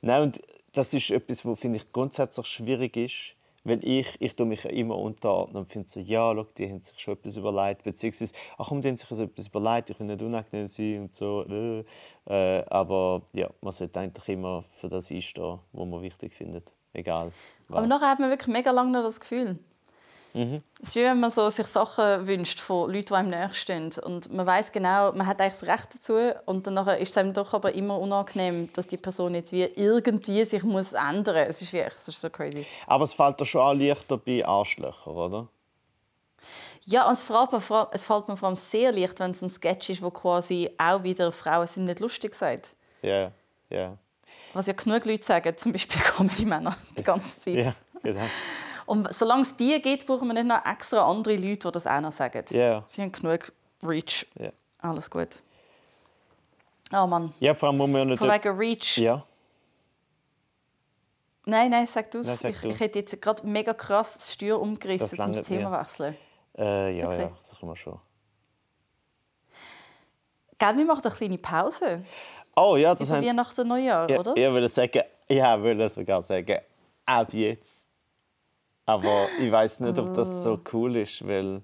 Nein, und das ist etwas, was finde ich grundsätzlich schwierig ist, weil ich, ich tue mich ja immer unterordnen und finde so, ja, schau, die haben sich schon etwas überlegt, beziehungsweise, ach komm, die haben sich also etwas überlegt, ich will nicht unangenehm sein und so. Äh. Äh, aber ja, man sollte eigentlich immer für das einstehen, was man wichtig findet, egal was. Aber nachher hat man wirklich mega lange noch das Gefühl. Mhm. Es ist wie wenn man so sich Sachen wünscht von Leuten, die einem näher stehen. Und man weiß genau, man hat eigentlich das Recht dazu. Und dann ist es einem doch aber immer unangenehm, dass die Person jetzt wie irgendwie sich muss ändern muss. Es ist wirklich, es ist so crazy. Aber es fällt dir schon auch leichter bei Arschlöchern, oder? Ja, und es fällt, mir vor, es fällt mir vor allem sehr leicht, wenn es ein Sketch ist, wo quasi auch wieder Frauen sind nicht lustig sagt. Ja, ja. Was ja genug Leute sagen, zum Beispiel Comedy-Männer die ganze Zeit. Ja, genau. Und solange es die gibt, brauchen wir nicht noch extra andere Leute, die das auch noch sagen. Ja. Sie haben genug Reach. Ja. Alles gut. Oh Mann. Ja, vor allem muss man ja nicht... Von wegen Reach. Ja, Nein, nein, sag du es. Ich, ich hätte jetzt gerade mega krass das Steuer umgerissen, um das Thema mir. wechseln. äh, ja, Okay. ja, das können wir schon. Gell, wir machen eine kleine Pause. Oh ja, das Über haben... Weihnachten und Neujahr, Ja, oder? ich würde sagen, ja, würde sogar sagen, ab jetzt. Aber ich weiß nicht, ob das so cool ist, weil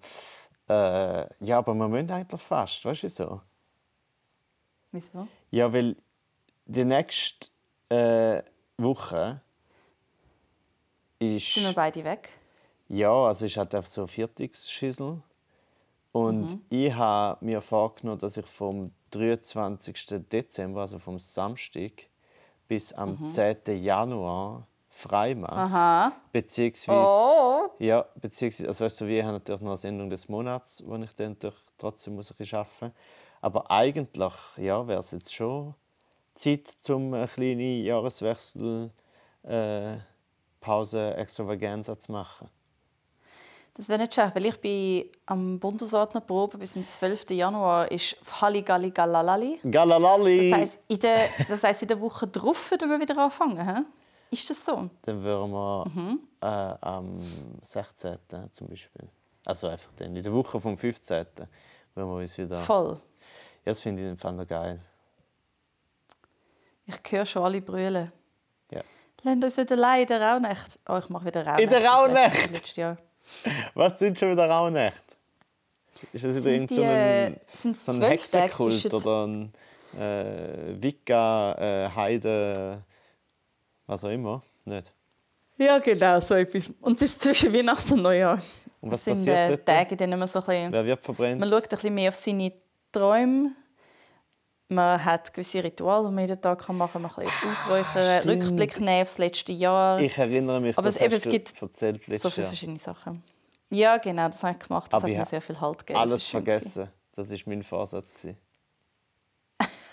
äh, ja, aber wir müssen eigentlich fast, weißt du so? Wieso? Ja, weil die nächste äh, Woche ist Sind wir beide weg? ja, also ist halt einfach so Viertagsschüssel. Und Mhm. ich habe mir vorgenommen, dass ich vom 23. Dezember, also vom Samstag, bis am Mhm. 10. Januar frei mache. Aha. Beziehungsweise, Oh. ja, beziehungsweise, also weißt du, wir haben natürlich noch eine Sendung des Monats, wo ich dann natürlich trotzdem muss bisschen arbeiten muss. Aber eigentlich, ja, wäre es jetzt schon Zeit, um eine kleine Jahreswechsel äh, Pause Extravaganza zu machen. Das wäre nicht schlecht, weil ich bin am Bundesrat noch proben bis zum 12. Januar ist Halligalli Galalali. Galalali! Das heisst, in der, das heisst, in der Woche drauf würden wir wieder anfangen. He? Ist das so? Dann würden wir Mhm. äh, am 16. zum Beispiel. Also einfach dann in der Woche vom 15. wenn wir uns wieder. Voll. Ja, das finde ich im Fall geil. Ich höre schon alle brüllen. Ja. Lasst uns nicht allein in der Rauhnacht. Oh, ich mache wieder Rauhnacht. In der Rauhnacht? Letztes Jahr. Was sind schon wieder Rauhnächte? Ist das wieder Sind irgend so äh, ein, so ein Hexenkult oder ein äh, Wicca, äh, Heide, was auch immer? Nicht. Ja, genau, so etwas. Und es ist zwischen Weihnachten und Neujahr. Und was das sind passiert äh, dort? Tage, in denen man so ein bisschen... Wer wird verbrennt? Man schaut ein bisschen mehr auf seine Träume. Man hat gewisse Rituale, die man jeden Tag machen kann. Man kann ein bisschen ausräuchern, Ah. Rückblick nehmen aufs letzte Jahr. Ich erinnere mich, Aber das es- eben, es gibt erzählt so viele Jahr. verschiedene Sachen. Ja, genau, das habe ich gemacht. Das Aber hat mir sehr viel Halt gegeben. Alles vergessen. Das war mein Vorsatz. Gewesen.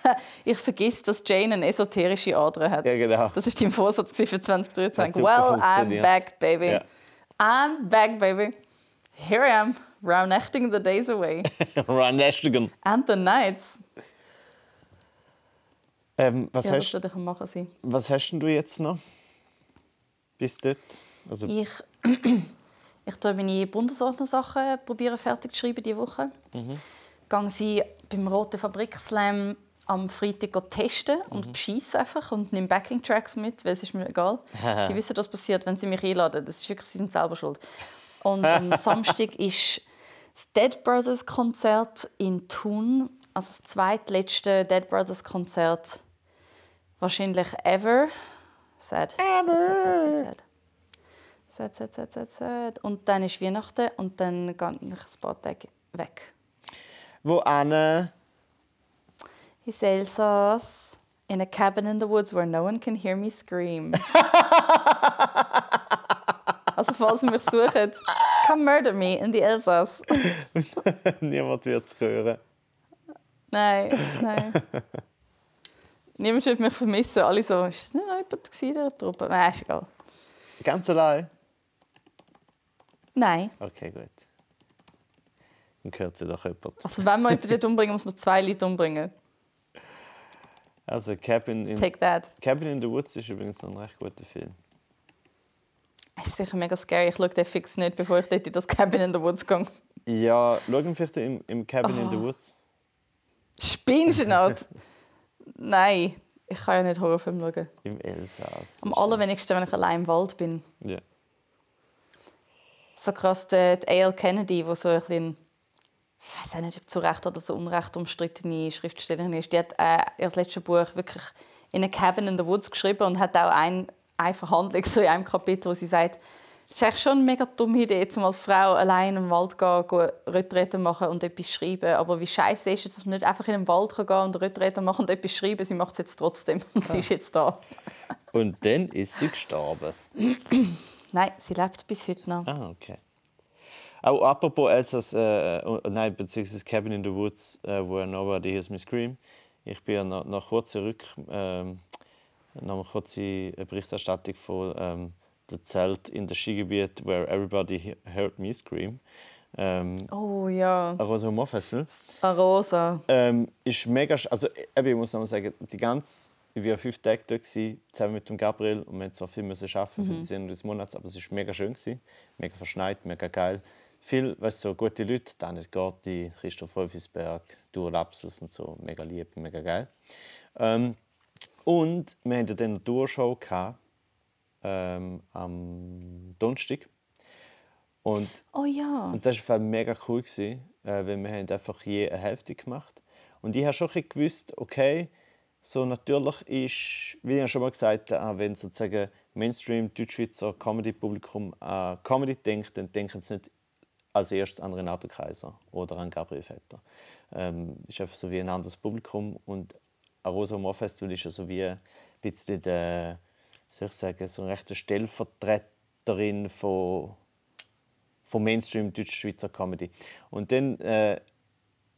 ich vergesse, dass Jane eine esoterische Ader hat. Ja, genau. Das war dein Vorsatz für 2023. Hat super Well, I'm back, baby. Ja. I'm back, baby. Here I am, round-acting the days away. Ashtigan. And the nights. Ähm, was, Ja, das hast, würde ich machen sein. was hast du jetzt noch? Bis dort? Also, Ich, ich tue meine Bundesordner-Sachen probieren fertig zu schreiben diese Woche. Mhm. Gehe sie beim Roten Fabrikslam am Freitag testen und Mhm. bescheiss einfach und nehme Backing-Tracks mit, weil es ist mir egal. sie wissen, was passiert, wenn sie mich einladen. Das ist wirklich, sie sind selber schuld. Und am Samstag ist das Dead Brothers Konzert in Thun, also das zweitletzte Dead Brothers Konzert wahrscheinlich ever. Sad. Sad, sad, sad, sad, sad. Sad, sad, sad, sad, sad. Und dann ist Weihnachten und dann gehe ich ein paar Tage weg. wo Anne Ins Elsass. In a cabin in the woods where no one can hear me scream. also falls ihr mich sucht, come murder me in the Elsass. niemand wird es hören. nein, nein. Niemand wird mich vermissen. Alle so, ist nicht noch jemand in der Truppe? Nein, ist egal. Ganz allein? Nein. Okay, gut. Dann gehört sie doch jemand. Also wenn man jemanden umbringen, muss man zwei Leute umbringen. Also Cabin in, Take that. Cabin in the Woods ist übrigens ein recht guter Film. Es ist sicher mega scary. Ich schaue den fix nicht, bevor ich dort in das Cabin in the Woods gehe. Ja, schauen vielleicht im, im Cabin in the Ah. Woods. Spinnst du nicht? Nein, ich kann ja nicht Horrorfilme schauen. Im Elsass. Am allerwenigsten, wenn ich allein im Wald bin. Ja. So krass, der, der A.L. Kennedy, wo so ein bisschen, ich weiß auch nicht, ob zu Recht oder zu Unrecht umstrittene Schriftstellerin ist, die hat äh, ihr letztes Buch wirklich in a Cabin in the Woods geschrieben und hat auch ein, eine Verhandlung so in einem Kapitel, wo sie sagt, es ist eigentlich schon eine mega dumme Idee, um als Frau allein im Wald gehen, gehen Retrette machen und etwas schreiben. Aber wie scheiße ist es, dass man nicht einfach in den Wald gehen und Retrette machen und etwas schreiben. Sie macht es jetzt trotzdem und sie ist jetzt da. Und dann ist sie gestorben. Nein, sie lebt bis heute noch. Ah, okay. Auch apropos Elsass, äh, äh, nein, beziehungsweise Cabin in the Woods, äh, where nobody hears me scream. Ich bin ja noch, noch kurz zurück, ähm, noch eine kurze Berichterstattung von ähm, der Zelt in der Skigebiet, where everybody he- heard me scream. Ähm, Oh ja, Arosa Humor Festival. Arosa. Ähm, ist mega, also eben, ich muss noch mal sagen, die ganze, ich war fünf Tage dort zusammen mit dem Gabriel und wir mussten zwar viel müssen arbeiten für die Sendung des Monats, aber es war mega schön gewesen, mega verschneit, mega geil. Viel, weißt du, so gute Leute, Daniel Gorti, Christoph Wolfisberg, Duo Lapsus und so, mega lieb, mega geil. Ähm, und wir hatten dann eine gehabt, ähm, am Donnerstag. Und Oh ja. und das war mega cool, gewesen, äh, weil wir haben einfach je eine Hälfte gemacht. Und ich habe schon ein gewusst, okay, so natürlich ist, wie ich ja schon mal gesagt habe, wenn sozusagen Mainstream Deutschschweizer Comedy-Publikum an Comedy denkt, dann denken sie nicht als erstes an Renato Kaiser oder an Gabriel Vetter. Ähm, ist einfach so wie ein anderes Publikum und ein Rosa Humor Festival ist ja so wie ein bisschen der, soll ich sagen, so eine rechte Stellvertreterin von von Mainstream deutsch-schweizer Comedy. Und dann äh,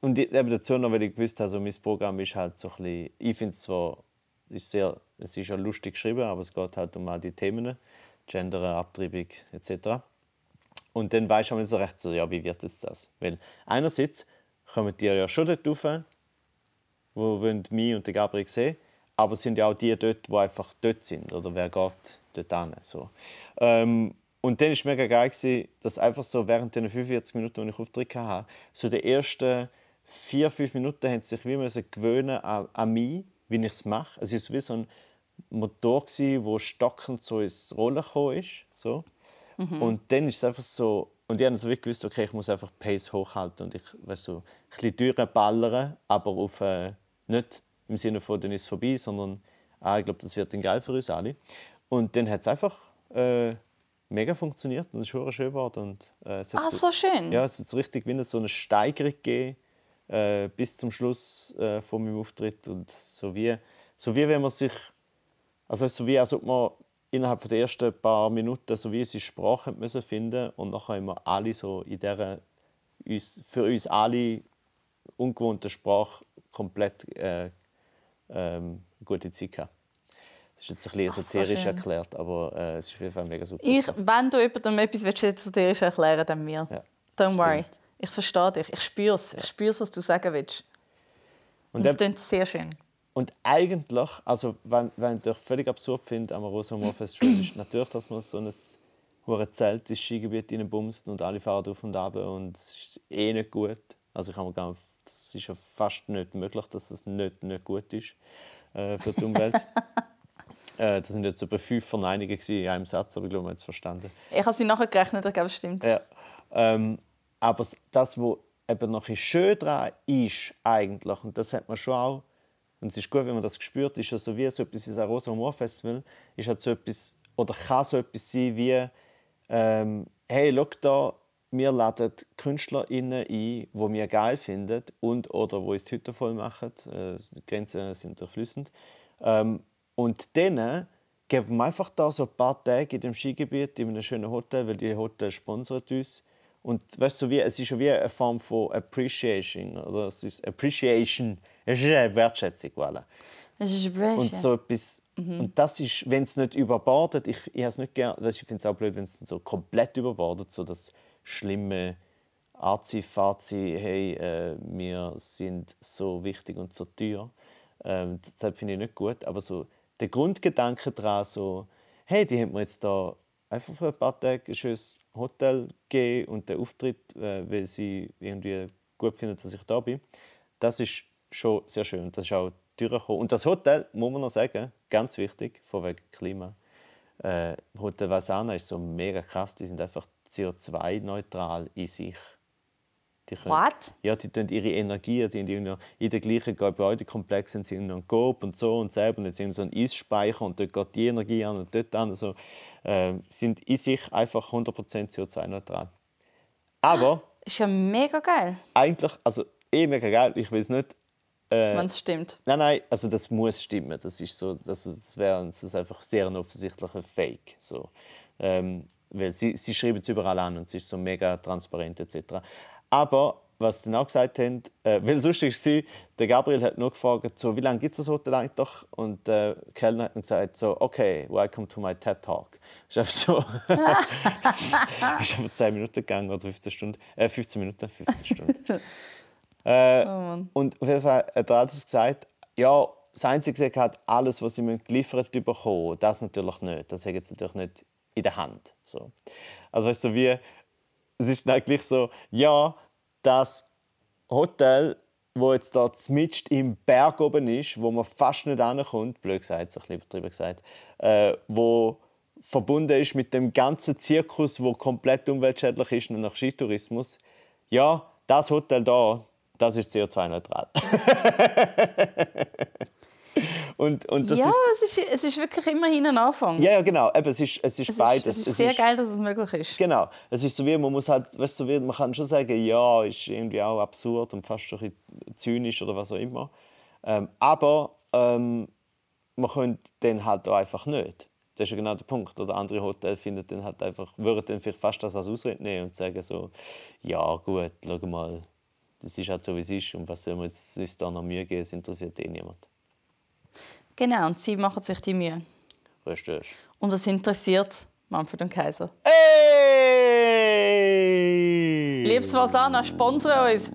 und eben dazu noch, weil ich gewusst habe, so mein Programm ist halt so ein bisschen, ich finde es zwar, ist sehr, es ist ja lustig geschrieben, aber es geht halt um all die Themen, Gender, Abtreibung etc. Und dann weisst du so recht, so, ja, wie wird jetzt das? Weil einerseits kommen die ja schon dort rauf, wo wollen mich und Gabriel sehen, aber es sind ja auch die dort, die einfach dort sind, oder wer geht dort hin, so. Ähm, und dann war es mega geil, gewesen, dass einfach so während den 45 Minuten, die ich Auftritt hatte, so die ersten vier, fünf Minuten haben sich wie müssen gewöhnen an, an mich, wie ich es mache. Es war wie so ein Motor, der stockend so ins Rollen gekommen ist. So. Und dann ist es einfach so, und ich habe so wirklich gewusst, okay, ich muss einfach Pace hochhalten und ich weißt so, ein bisschen durchballern, aber auf, äh, nicht im Sinne von, dann ist es vorbei, sondern ah, ich glaube, das wird dann geil für uns alle. Und dann hat es einfach äh, mega funktioniert und es ist schon schön geworden. Und, äh, es Ah, so schön. Ja, es hat so richtig wie so eine Steigerung gegeben äh, bis zum Schluss äh, von meinem Auftritt und so wie, so wie wenn man sich also so wie als ob man innerhalb der ersten paar Minuten so wie unsere Sprache müssen finden und nachher haben wir alle so in dieser uns, für uns alle ungewohnten Sprache komplett äh, ähm, gute Zeit gehabt. Das ist jetzt ein bisschen esoterisch erklärt, aber äh, es ist auf jeden Fall mega super. Ich, wenn du jemandem etwas esoterisch erklären willst, dann mir. Ja, Don't worry. stimmt. Ich verstehe dich. Ich spüre es. Ich spüre was du sagen willst. Und Und es eben- klingt sehr schön. Und eigentlich, also wenn, wenn ich völlig absurd finde am Rosa Moor Festival, ist natürlich, dass man so ein hure Zelt ins Skigebiet reinbumst und alle fahren auf und ab und es ist eh nicht gut. Also ich habe mir gar nicht, das ist ja fast nicht möglich, dass es nicht, nicht gut ist äh, für die Umwelt. äh, das sind jetzt etwa fünf Verneinungen in einem Satz, aber ich glaube, man hat es verstanden. Ich habe sie nachher gerechnet, ich glaube, es stimmt. Ja. Ähm, aber das, was eben noch schön daran ist, eigentlich, und das hat man schon auch, und es ist gut, wenn man das spürt, ist ja so wie so etwas wie das Rosa Humor Festival, ist halt so etwas, oder kann so etwas sein wie, ähm, hey, schau da, wir laden KünstlerInnen ein, die wir geil finden und oder die uns die Hütte voll machen. Äh, die Grenzen sind durchfließend. Ähm, und denen geben wir einfach da so ein paar Tage in dem Skigebiet in einem schönen Hotel, weil die Hotel sponsert uns. Und weißt du, wie, es ist schon wie eine Form von Appreciation. Oder es ist Appreciation. Es ist eine Wertschätzung. Voilà. Es ist Brescia. Und so etwas, und das ist, wenn es nicht überbordet, ich, ich, has nicht gern, ich finde es auch blöd, wenn es so komplett überbordet, so das schlimme Azi-Fazi, hey, äh, wir sind so wichtig und so teuer. Ähm, deshalb finde ich nicht gut, aber so der Grundgedanke daran, so, hey, die haben mir jetzt da einfach für ein paar Tage ein schönes Hotel gegeben und den Auftritt, äh, weil sie irgendwie gut finden, dass ich da bin, das ist schon sehr schön. Das ist auch durchgekommen. Und das Hotel, muss man noch sagen, ganz wichtig, von wegen Klima. Äh, Hotel Vasana ist so mega krass. Die sind einfach CO2-neutral in sich. Die können, What? Ja, die tun ihre Energie, die in, in den gleichen Gebäudekomplex sind sie noch ein Coop und so und selber und jetzt sind so ein Eisspeicher und dort geht die Energie an und dort an. Also, äh, sind in sich einfach 100% CO2-neutral. Aber Ist ja mega geil, eigentlich, also eh mega geil, ich will es nicht Äh. wenn es stimmt. Nein, nein, also das muss stimmen. Das ist so, das, das wäre einfach sehr ein offensichtlicher Fake. So. Ähm, weil sie, sie schreiben es überall an und es ist so mega transparent etc. Aber was sie dann auch gesagt haben, äh, weil lustig war, der Gabriel hat nur gefragt, so, wie lange gibt es das Hotel eigentlich doch? Und der Kellner hat dann gesagt, so, okay, welcome to my TED Talk. Ist einfach so, ist einfach 10 Minuten gegangen oder 15 Stunden, äh, 15 Minuten, 15 Stunden. Äh, und auf jeden Fall hat er hat das gesagt, ja, das Einzige gesagt hat, alles, was sie geliefert bekommen, das natürlich nicht. Das ich jetzt natürlich nicht in der Hand. So. Also weißt du, wie, es ist eigentlich so, ja, das Hotel, wo jetzt da mitten im Berg oben ist, wo man fast nicht ankommt, blöd gesagt, ein bisschen übertrieben gesagt, äh, wo verbunden ist mit dem ganzen Zirkus, wo komplett umweltschädlich ist, nach Skitourismus. Ja, das Hotel da, das ist CO2-neutral. und, und das ja, ist, es, ist, es ist wirklich immerhin ein Anfang. ja, ja, genau. Eben, es ist, es ist es beides. Ist, es ist sehr geil, dass es möglich ist. Genau. Es ist so wie, man muss halt, weißt du, so wie, man kann schon sagen, ja, ist irgendwie auch absurd und fast schon ein bisschen zynisch oder was auch immer. Ähm, aber ähm, man könnte den halt auch einfach nicht. Das ist ja genau der Punkt. Oder andere Hotels finden dann halt einfach, würden dann vielleicht fast das als Ausrede nehmen und sagen so, ja gut, schau mal, das ist halt so wie es ist und was soll man uns da noch Mühe geben, das interessiert eh niemand. Genau, und sie machen sich die Mühe. Verstehst Und das interessiert Manfred und Kaiser. Hey! Liebes Vasana, sponsere uns.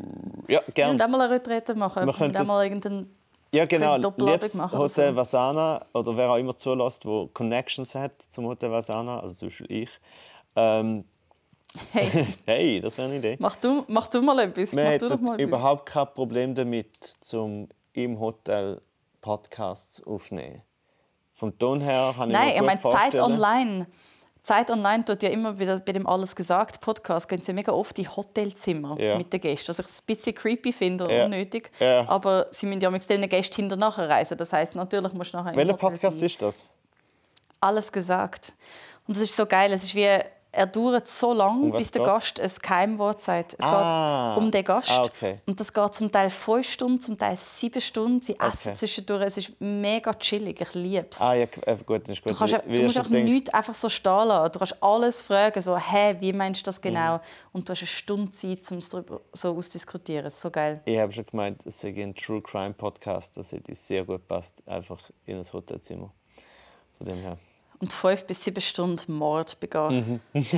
Ja, gerne. können auch mal eine Retrette machen. Wir können könnten- auch mal irgendeinen Ja, genau. Liebes machen Hotel. Vasana oder wer auch immer zulässt, der Connections hat zum Hotel Vasana, also zum Beispiel ich. Ähm, Hey, hey, das wäre eine Idee. mach du, mach du mal etwas. Wir mach du doch mal überhaupt kein Problem damit, zum im Hotel Podcasts aufzunehmen. Vom Ton her kann ich Nein, mir ich meine, Zeit online. Zeit online tut ja immer bei der- bei dem Alles gesagt Podcast gehen sie mega oft in Hotelzimmer Ja. mit den Gästen. Was ich ein bisschen creepy finde und Ja. unnötig. Ja. Aber sie müssen ja mit den Gästen hinterher reisen. Das heißt natürlich musst du nachher Welcher Podcast sein. ist das? Alles gesagt. Und das ist so geil. Es ist wie er dauert so lange, Um bis der geht's? Gast ein Geheimwort sagt. Es Ah. geht um den Gast. Ah, okay. Und das geht zum Teil fünf Stunden, zum Teil sieben Stunden. Sie essen Okay. zwischendurch. Es ist mega chillig. Ich liebe es. Ah, ja, äh, gut, das ist gut. Du, kannst, du musst auch nichts einfach so stehen lassen. Du kannst alles fragen, so, hey, wie meinst du das Mhm. genau? Und du hast eine Stunde Zeit, um es darüber so auszudiskutieren. Das ist so geil. Ich habe schon gemeint, es sei ein True Crime Podcast, das hätte sehr gut passt, einfach in ein Hotelzimmer. Von dem her. Und fünf bis sieben Stunden Mord begehen. Mhm.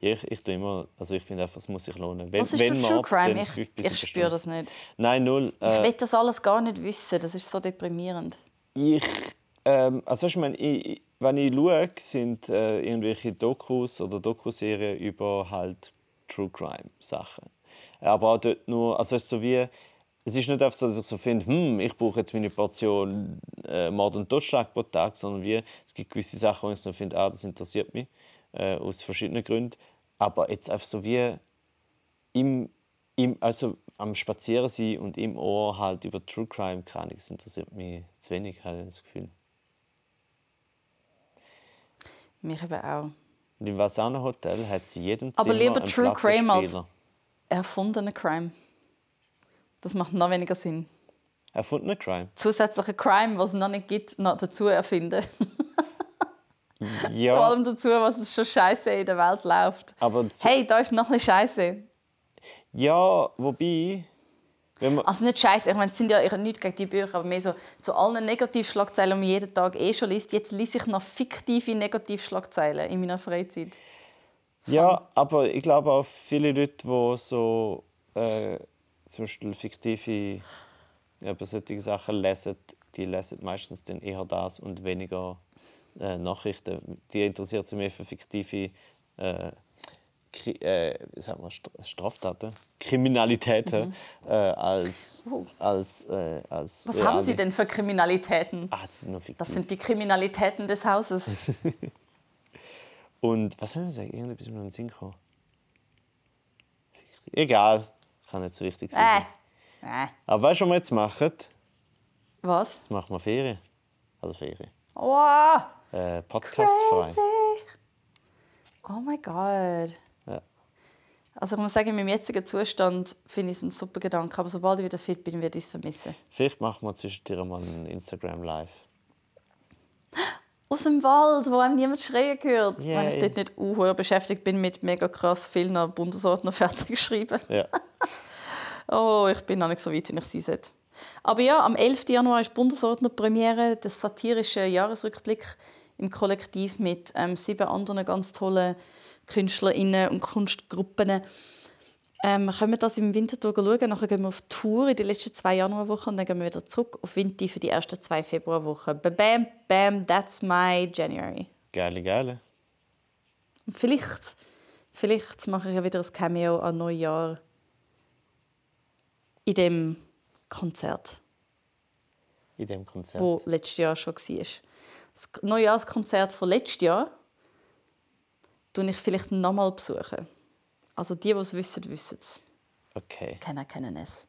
ja, ich, ich immer, also ich finde einfach, es muss sich lohnen. Wenn, Was ist wenn True Crime? Ich, ich spüre das nicht. Nein, null. Ich Äh, will das alles gar nicht wissen. Das ist so deprimierend. ich, ähm, also ich meine, ich, ich- wenn ich schaue, sind äh, irgendwelche Dokus oder Dokuserien über halt True Crime Sachen. Aber auch dort nur, also es ist so wie, es ist nicht einfach so, dass ich so finde, hm, ich brauche jetzt meine Portion äh, Mord und Totschlag pro Tag, sondern wie, es gibt gewisse Sachen, wo ich so finde, ah, das interessiert mich äh, aus verschiedenen Gründen. Aber jetzt einfach so wie im, im, also am Spazieren sein und im Ohr halt über True Crime, keine Ahnung, das interessiert mich zu wenig, habe ich das Gefühl. Mich eben auch. Und im Vasana Hotel hat sie jedem Zimmer Aber lieber True Crime als erfundener Crime. Das macht noch weniger Sinn. Erfundener Crime? Zusätzliche Crime, was es noch nicht gibt, noch dazu erfinden. Vor Ja, allem dazu, was es schon Scheiße in der Welt läuft. aber Hey, da ist noch ein Scheiße. ja, wobei, wenn man, Also nicht Scheiße, ich meine, es sind ja ich habe nichts gegen die Bücher, aber mehr so zu allen Negativschlagzeilen, die man jeden Tag eh schon liest. Jetzt lese ich noch fiktive Negativschlagzeilen in meiner Freizeit. ja, aber ich glaube auch viele Leute, die so äh, zum Beispiel fiktive eben solche Sachen lesen, die lesen meistens dann eher das und weniger äh, Nachrichten. Die interessiert sich mehr für fiktive äh, Kri äh, man, St- Straftaten, Kriminalitäten äh, als, Oh. als, äh, als Was haben Sie denn für Kriminalitäten? Ah, das ist nur fiktiv. Das sind die Kriminalitäten des Hauses. Und was soll ich sagen? Irgendetwas mit gekommen. Fiktiv. Egal, kann nicht so richtig äh. sein. äh. Aber weißt du, was wir jetzt machen? Was? Jetzt machen wir Ferien. Also Ferien. Oh, Äh, Podcastfrei. Oh mein Gott. Ja. Also ich muss sagen, in meinem jetzigen Zustand finde ich es ein super Gedanke. Aber sobald ich wieder fit bin, werde ich es vermissen. Vielleicht machen wir zwischendurch mal ein Instagram Live. Aus dem Wald, wo einem niemand schreien hört. Wenn Yay. ich dort nicht uh, beschäftigt bin mit mega krass vielen Bundesordner fertig geschrieben. Ja. Oh, ich bin noch nicht so weit, wie ich sein sollte. Aber ja, am 11. Januar ist Bundesordner-Premiere, der satirische Jahresrückblick im Kollektiv mit ähm, sieben anderen ganz tollen KünstlerInnen und Kunstgruppen. Ähm, wir können das im Winterthur schauen. Nachher gehen wir auf Tour in die letzten zwei Januarwochen und dann gehen wir wieder zurück auf Winter für die ersten zwei Februarwochen. Bam, bam, that's my January. Geile, geile. Und vielleicht, vielleicht mache ich ja wieder ein Cameo an Neujahr in dem Konzert, In dem Konzert. wo letztes Jahr schon war. Das Neujahrskonzert von letztes Jahr besuche ich vielleicht nochmal. besuchen. Also die, die es wissen, wissen es. Okay. Keiner kennen es.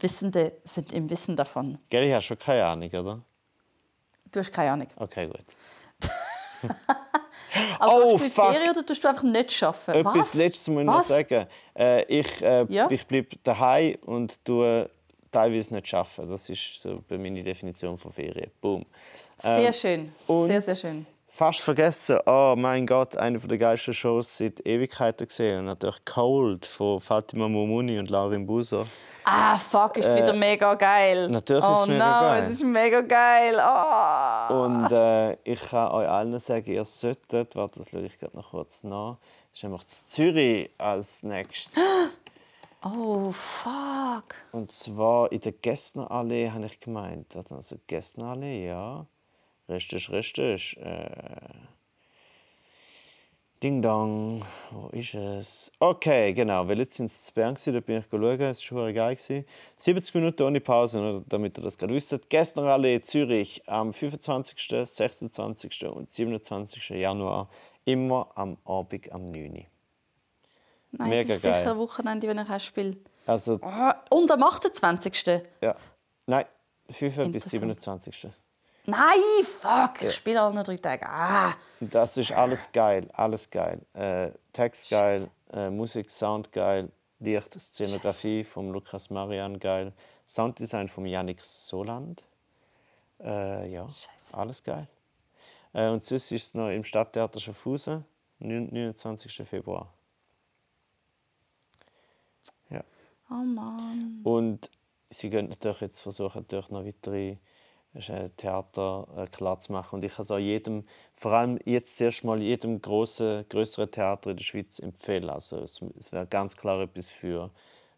Wissende sind im Wissen davon. Gell, ich habe schon keine Ahnung, oder? Du hast keine Ahnung. Okay, gut. Aber Oh, hast du fuck. Ferien oder tust du einfach nicht arbeiten? Etwas Was? Letztes muss ich noch sagen. Äh, ich äh, Ja? ich bleibe daheim und tue teilweise nicht arbeiten. Das ist so bei meiner Definition von Ferien. Boom. Sehr Ähm, schön. und- Sehr, sehr schön. Fast vergessen. Oh mein Gott, eine der geilsten Shows seit Ewigkeiten gesehen. Und natürlich Cold von Fatima Mumuni und Laurin Buser. Ah, fuck, ist es wieder mega geil. Äh, natürlich oh, ist es mega no, geil. es ist mega geil. Oh. Und äh, ich kann euch allen sagen, ihr solltet, warte, das schaue ich gerade noch kurz nach. Das ist nämlich Zürich als nächstes. oh, fuck. Und zwar in der Gessnerallee, habe ich gemeint. Warte, Also Gessnerallee, ja. Richtig, richtig. Äh, Ding Dong, wo ist es? Okay, genau, weil jetzt sind es zu Bern, da bin ich schauen, es war schon geil. gewesen. 70 Minuten ohne Pause, damit ihr das gerade wisst. Gessnerallee Zürich am 25., 26. und 27. Januar, immer am Abend am 9. Uhr. Nein, Mega das ist geil. sicher ein Wochenende, wenn ich spiele. Also, Ah, Und am 28. ja, nein, 5. bis Interessant. 27. Nein, fuck, ich spiele alle noch drei Tage. Ah. Das ist alles geil, alles geil. Äh, Text geil, äh, Musik, Sound geil, Licht, Szenografie vom Lukas Marian geil, Sounddesign vom Yannick Soland. Äh, ja, Scheiße. alles geil. Äh, und sonst ist es noch im Stadttheater Schaffhausen, 29. Februar. Ja. Oh Mann. Und sie können natürlich jetzt versuchen, natürlich noch weitere äh, Theater äh, klar zu machen. Und ich kann es auch jedem, vor allem jetzt zuerst mal jedem grossen, größeren Theater in der Schweiz empfehlen. Also es, es wäre ganz klar etwas für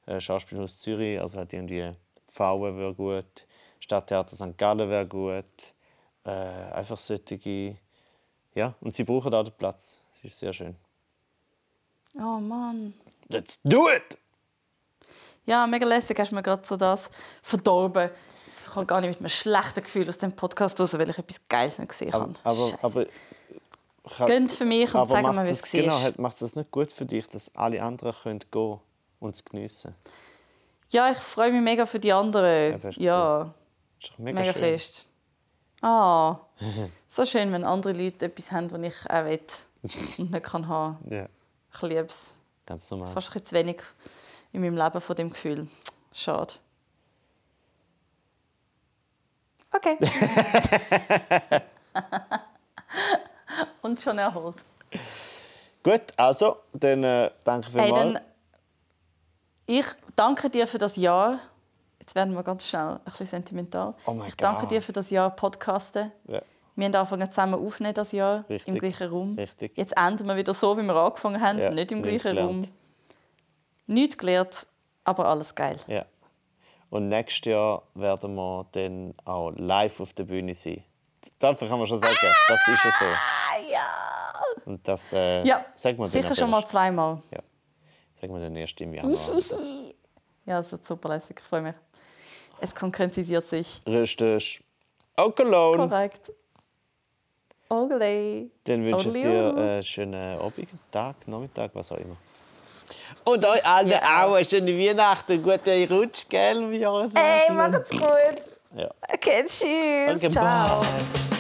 äh, Schauspielhaus Zürich, also hat irgendwie Pfauen wäre gut, Stadttheater St. Gallen wäre gut. Äh, einfach solche, ja, und sie brauchen auch den Platz. Es ist sehr schön. Oh Mann. Let's do it! Ja, mega lässig hast du mir gerade so das verdorben. Ich kann gar nicht mit einem schlechten Gefühl aus dem Podcast raus, weil ich etwas Geiles nicht gesehen habe. Aber, aber, Scheiße. aber kann- Gönnt für mich und aber sagen mir, wie es genau, war. hat- macht es nicht gut für dich, dass alle anderen können gehen und es geniessen? Ja, ich freue mich mega für die anderen. Ja, Ja, Ist doch mega, mega schön. fest. Ah, so schön, wenn andere Leute etwas haben, was ich auch will und nicht kann haben. Ja, Ich liebe es. ganz normal. Fast ein bisschen zu wenig in meinem Leben von dem Gefühl. Schade. Okay. und schon erholt. Gut, also, dann äh, danke Hey, vielmals. dann, ich danke dir für das Jahr. Jetzt werden wir ganz schnell ein bisschen sentimental. Oh mein ich danke Gott. dir für das Jahr Podcasten. ja, Wir haben angefangen zusammen aufnehmen das Jahr Richtig. im gleichen Raum. Richtig. Jetzt enden wir wieder so, wie wir angefangen haben, Ja, nicht im gleichen. Raum. Nichts gelernt, aber alles geil. ja. Und nächstes Jahr werden wir dann auch live auf der Bühne sein. Dafür kann man schon sagen, das ist ja so. Ah, ja. Und das äh, Ja, sagen wir sicher schon mal zweimal. Ja. Sagen wir dann erst im Januar. Ja, es wird super lässig, ich freue mich. Es konkretisiert sich. Auch Cologne. Korrekt. Ogele. Dann wünsche ich dir einen schönen Abend, Tag, Nachmittag, was auch immer. Und euch allen Ja. auch eine schöne Weihnachten, guten Rutsch, gell, wie. Ey, macht's gut. Ja. Okay, tschüss. Okay, Ciao. bye.